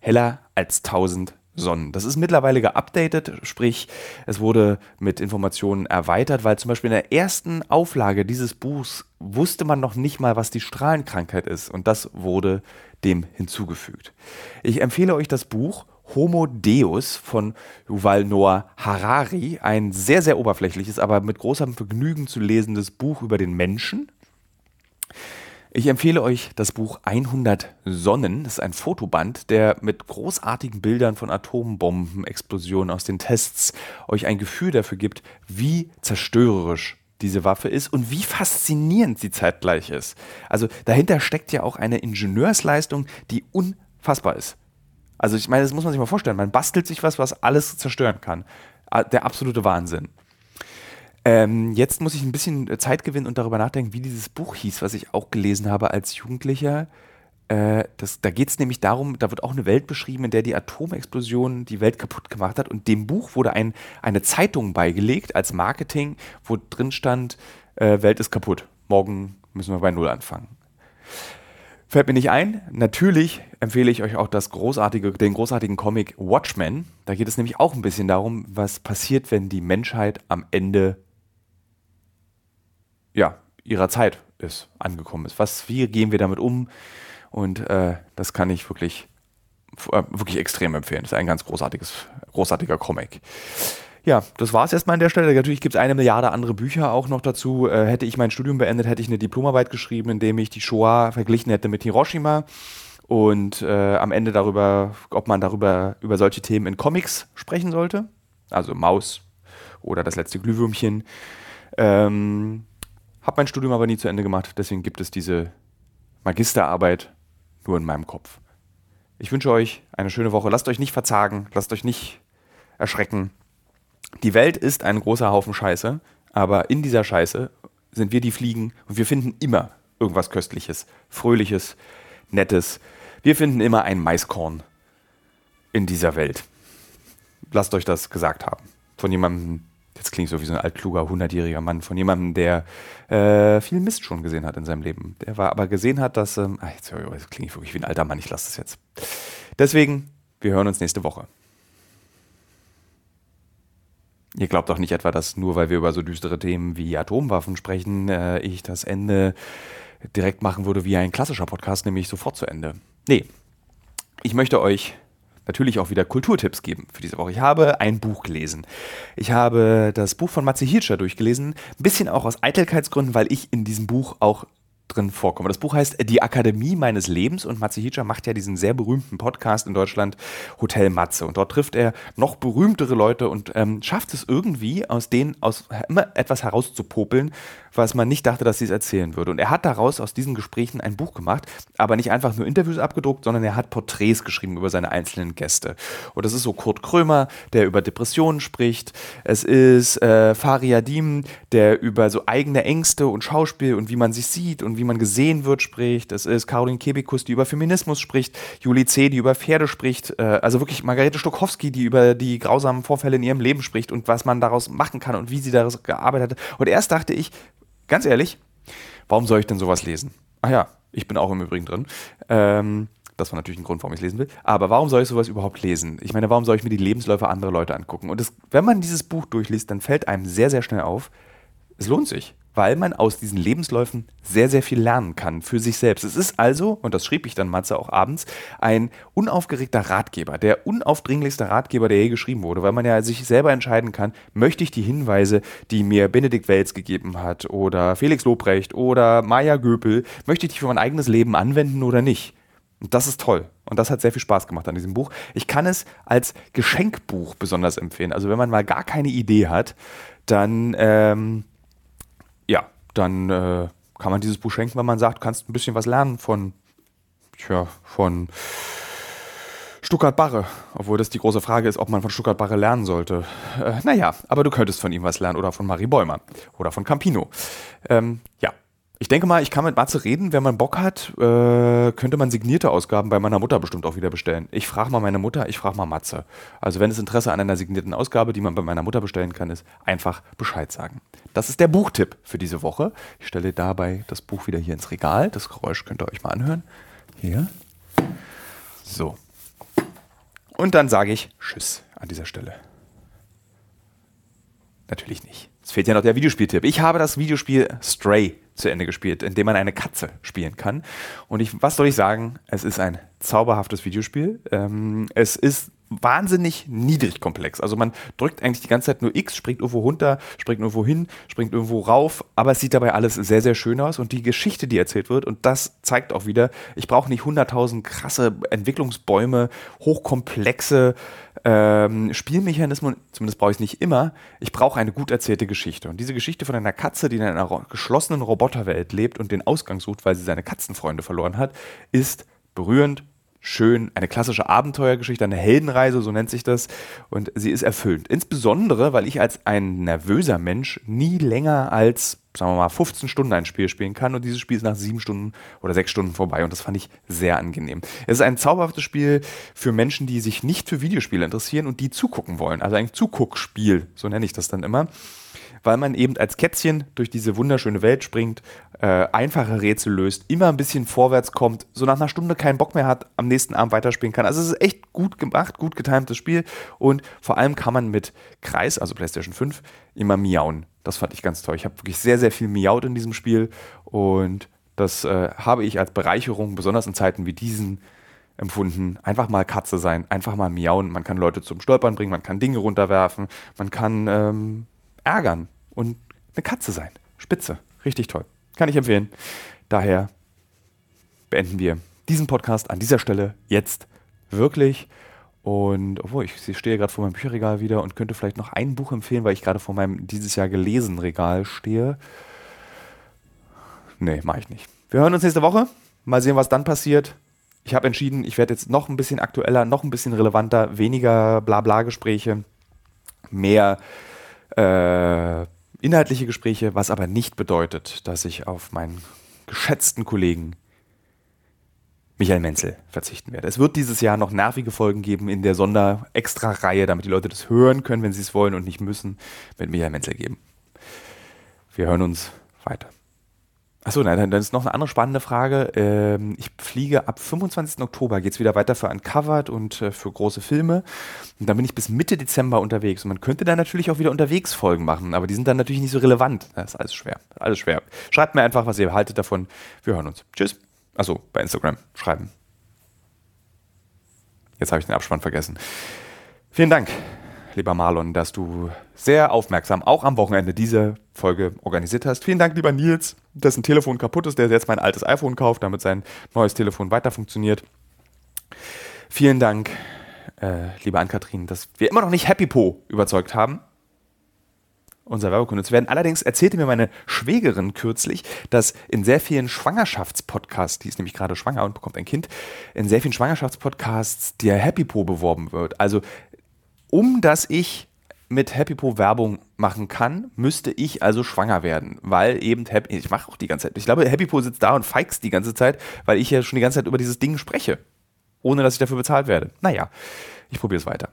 Heller als tausend Sonnen. Das ist mittlerweile geupdatet, sprich, es wurde mit Informationen erweitert, weil zum Beispiel in der ersten Auflage dieses Buchs wusste man noch nicht mal, was die Strahlenkrankheit ist und das wurde dem hinzugefügt. Ich empfehle euch das Buch Homo Deus von Yuval Noah Harari, ein sehr, sehr oberflächliches, aber mit großem Vergnügen zu lesendes Buch über den Menschen. Ich empfehle euch das Buch 100 Sonnen. Das ist ein Fotoband, der mit großartigen Bildern von Atombombenexplosionen aus den Tests euch ein Gefühl dafür gibt, wie zerstörerisch diese Waffe ist und wie faszinierend sie zeitgleich ist. Also dahinter steckt ja auch eine Ingenieursleistung, die unfassbar ist. Also ich meine, das muss man sich mal vorstellen. Man bastelt sich was, was alles zerstören kann. Ah, Der absolute Wahnsinn. Ähm, jetzt muss ich ein bisschen Zeit gewinnen und darüber nachdenken, wie dieses Buch hieß, was ich auch gelesen habe als Jugendlicher. Äh, das, da geht es nämlich darum, da wird auch eine Welt beschrieben, in der die Atomexplosion die Welt kaputt gemacht hat. Und dem Buch wurde ein, eine Zeitung beigelegt als Marketing, wo drin stand, äh, Welt ist kaputt. Morgen müssen wir bei Null anfangen. Fällt mir nicht ein. Natürlich empfehle ich euch auch das großartige, den großartigen Comic Watchmen. Da geht es nämlich auch ein bisschen darum, was passiert, wenn die Menschheit am Ende ja, ihrer Zeit ist, angekommen ist. Was, wie gehen wir damit um? Und äh, das kann ich wirklich, äh, wirklich extrem empfehlen. Das ist ein ganz großartiges, großartiger Comic. Ja, das war es erstmal an der Stelle. Natürlich gibt es eine Milliarde andere Bücher auch noch dazu. Äh, hätte ich mein Studium beendet, hätte ich eine Diplomarbeit geschrieben, in dem ich die Shoah verglichen hätte mit Hiroshima und äh, am Ende darüber, ob man darüber über solche Themen in Comics sprechen sollte. Also Maus oder das letzte Glühwürmchen. Ähm, hab mein Studium aber nie zu Ende gemacht, deswegen gibt es diese Magisterarbeit nur in meinem Kopf. Ich wünsche euch eine schöne Woche. Lasst euch nicht verzagen, lasst euch nicht erschrecken. Die Welt ist ein großer Haufen Scheiße, aber in dieser Scheiße sind wir die Fliegen und wir finden immer irgendwas Köstliches, Fröhliches, Nettes. Wir finden immer ein Maiskorn in dieser Welt. Lasst euch das gesagt haben. Von jemandem, jetzt klingt so wie so ein altkluger, hundertjähriger Mann, von jemandem, der äh, viel Mist schon gesehen hat in seinem Leben. Der war aber gesehen hat, dass, ähm, ach, jetzt, jetzt klinge ich wirklich wie ein alter Mann, ich lasse das jetzt. Deswegen, wir hören uns nächste Woche. Ihr glaubt doch nicht etwa, dass nur weil wir über so düstere Themen wie Atomwaffen sprechen, äh, ich das Ende direkt machen würde wie ein klassischer Podcast, nämlich sofort zu Ende. Nee, ich möchte euch natürlich auch wieder Kulturtipps geben für diese Woche. Ich habe ein Buch gelesen. Ich habe das Buch von Matze Hilscher durchgelesen, ein bisschen auch aus Eitelkeitsgründen, weil ich in diesem Buch auch drin vorkomme. Das Buch heißt Die Akademie meines Lebens und Matze Hilscher macht ja diesen sehr berühmten Podcast in Deutschland, Hotel Matze. Und dort trifft er noch berühmtere Leute und ähm, schafft es irgendwie, aus denen aus immer etwas herauszupopeln, was man nicht dachte, dass sie es erzählen würde. Und er hat daraus aus diesen Gesprächen ein Buch gemacht, aber nicht einfach nur Interviews abgedruckt, sondern er hat Porträts geschrieben über seine einzelnen Gäste. Und das ist so Kurt Krömer, der über Depressionen spricht. Es ist äh, Fariadim, der über so eigene Ängste und Schauspiel und wie man sich sieht und wie man gesehen wird spricht. Es ist Caroline Kebekus, die über Feminismus spricht. Julie C., die über Pferde spricht. Äh, also wirklich Margarete Stokowski, die über die grausamen Vorfälle in ihrem Leben spricht und was man daraus machen kann und wie sie daraus gearbeitet hat. Und erst dachte ich, ganz ehrlich, warum soll ich denn sowas lesen? Ach ja, ich bin auch im Übrigen drin. Ähm, das war natürlich ein Grund, warum ich es lesen will. Aber warum soll ich sowas überhaupt lesen? Ich meine, warum soll ich mir die Lebensläufe anderer Leute angucken? Und das, wenn man dieses Buch durchliest, dann fällt einem sehr, sehr schnell auf, es lohnt sich, weil man aus diesen Lebensläufen sehr, sehr viel lernen kann für sich selbst. Es ist also, und das schrieb ich dann Matze auch abends, ein unaufgeregter Ratgeber, der unaufdringlichste Ratgeber, der je geschrieben wurde, weil man ja sich selber entscheiden kann, möchte ich die Hinweise, die mir Benedikt Welz gegeben hat oder Felix Lobrecht oder Maya Göpel, möchte ich die für mein eigenes Leben anwenden oder nicht? Und das ist toll. Und das hat sehr viel Spaß gemacht an diesem Buch. Ich kann es als Geschenkbuch besonders empfehlen. Also wenn man mal gar keine Idee hat, dann ähm, dann äh, kann man dieses Buch schenken, wenn man sagt, kannst ein bisschen was lernen von, tja, von Stuttgart Barre. Obwohl das die große Frage ist, ob man von Stuttgart Barre lernen sollte. Äh, naja, aber du könntest von ihm was lernen oder von Marie Bäumer oder von Campino. Ähm, ja. Ich denke mal, ich kann mit Matze reden. Wenn man Bock hat, äh, könnte man signierte Ausgaben bei meiner Mutter bestimmt auch wieder bestellen. Ich frage mal meine Mutter, ich frage mal Matze. Also wenn es Interesse an einer signierten Ausgabe, die man bei meiner Mutter bestellen kann, ist, einfach Bescheid sagen. Das ist der Buchtipp für diese Woche. Ich stelle dabei das Buch wieder hier ins Regal. Das Geräusch könnt ihr euch mal anhören. Hier. So. Und dann sage ich Tschüss an dieser Stelle. Natürlich nicht. Es fehlt ja noch der Videospieltipp. Ich habe das Videospiel Stray zu Ende gespielt, in dem man eine Katze spielen kann. Und ich, was soll ich sagen? Es ist ein zauberhaftes Videospiel. Ähm, es ist wahnsinnig niedrig komplex. Also man drückt eigentlich die ganze Zeit nur X, springt irgendwo runter, springt irgendwo hin, springt irgendwo rauf, aber es sieht dabei alles sehr, sehr schön aus und die Geschichte, die erzählt wird, und das zeigt auch wieder, ich brauche nicht 100.000 krasse Entwicklungsbäume, hochkomplexe ähm, Spielmechanismen, zumindest brauche ich es nicht immer, ich brauche eine gut erzählte Geschichte. Und diese Geschichte von einer Katze, die in einer geschlossenen Roboterwelt lebt und den Ausgang sucht, weil sie seine Katzenfreunde verloren hat, ist berührend, schön, eine klassische Abenteuergeschichte, eine Heldenreise, so nennt sich das. Und sie ist erfüllend. Insbesondere, weil ich als ein nervöser Mensch nie länger als, sagen wir mal, 15 Stunden ein Spiel spielen kann. Und dieses Spiel ist nach sieben Stunden oder sechs Stunden vorbei. Und das fand ich sehr angenehm. Es ist ein zauberhaftes Spiel für Menschen, die sich nicht für Videospiele interessieren und die zugucken wollen. Also ein Zuguckspiel, so nenne ich das dann immer weil man eben als Kätzchen durch diese wunderschöne Welt springt, äh, einfache Rätsel löst, immer ein bisschen vorwärts kommt, so nach einer Stunde keinen Bock mehr hat, am nächsten Abend weiterspielen kann. Also es ist echt gut gemacht, gut getimtes Spiel und vor allem kann man mit Kreis, also PlayStation 5, immer miauen. Das fand ich ganz toll. Ich habe wirklich sehr, sehr viel miaut in diesem Spiel und das äh, habe ich als Bereicherung, besonders in Zeiten wie diesen, empfunden. Einfach mal Katze sein, einfach mal miauen. Man kann Leute zum Stolpern bringen, man kann Dinge runterwerfen, man kann ähm, ärgern und eine Katze sein. Spitze. Richtig toll. Kann ich empfehlen. Daher beenden wir diesen Podcast an dieser Stelle jetzt wirklich. Und obwohl ich stehe gerade vor meinem Bücherregal wieder und könnte vielleicht noch ein Buch empfehlen, weil ich gerade vor meinem dieses Jahr gelesen Regal stehe. Nee, mache ich nicht. Wir hören uns nächste Woche. Mal sehen, was dann passiert. Ich habe entschieden, ich werde jetzt noch ein bisschen aktueller, noch ein bisschen relevanter, weniger Blabla-Gespräche, mehr äh, inhaltliche Gespräche, was aber nicht bedeutet, dass ich auf meinen geschätzten Kollegen Michael Menzel verzichten werde. Es wird dieses Jahr noch nervige Folgen geben in der Sonder-Extra-Reihe, damit die Leute das hören können, wenn sie es wollen und nicht müssen, mit Michael Menzel geben. Wir hören uns weiter. Achso, nein, dann ist noch eine andere spannende Frage. Ähm, ich fliege ab 25. Oktober, geht es wieder weiter für Uncovered und äh, für große Filme. Und dann bin ich bis Mitte Dezember unterwegs. Und man könnte dann natürlich auch wieder unterwegs Folgen machen, aber die sind dann natürlich nicht so relevant. Das ist alles schwer. Alles schwer. Schreibt mir einfach, was ihr haltet davon. Wir hören uns. Tschüss. Achso, bei Instagram schreiben. Jetzt habe ich den Abspann vergessen. Vielen Dank lieber Marlon, dass du sehr aufmerksam auch am Wochenende diese Folge organisiert hast. Vielen Dank, lieber Nils, dessen Telefon kaputt ist, der jetzt mein altes iPhone kauft, damit sein neues Telefon weiter funktioniert. Vielen Dank, äh, liebe Ann-Kathrin, dass wir immer noch nicht Happy Po überzeugt haben. Unser Werbekunde zu werden. Allerdings erzählte mir meine Schwägerin kürzlich, dass in sehr vielen Schwangerschaftspodcasts, die ist nämlich gerade schwanger und bekommt ein Kind, in sehr vielen Schwangerschaftspodcasts der Happy Po beworben wird. Also um dass ich mit Happy Po Werbung machen kann, müsste ich also schwanger werden, weil eben Happy, ich mache auch die ganze Zeit, ich glaube, Happy Po sitzt da und feigst die ganze Zeit, weil ich ja schon die ganze Zeit über dieses Ding spreche, ohne dass ich dafür bezahlt werde. Naja, ich probiere es weiter.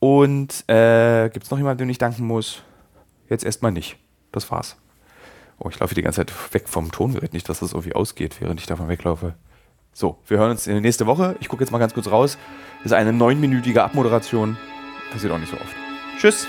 Und äh, gibt es noch jemanden, dem ich danken muss? Jetzt erstmal nicht. Das war's. Oh, ich laufe die ganze Zeit weg vom Tongerät, nicht, dass das irgendwie ausgeht, während ich davon weglaufe. So, wir hören uns nächste Woche. Ich gucke jetzt mal ganz kurz raus. Das ist eine neunminütige Abmoderation. Passiert auch nicht so oft. Tschüss.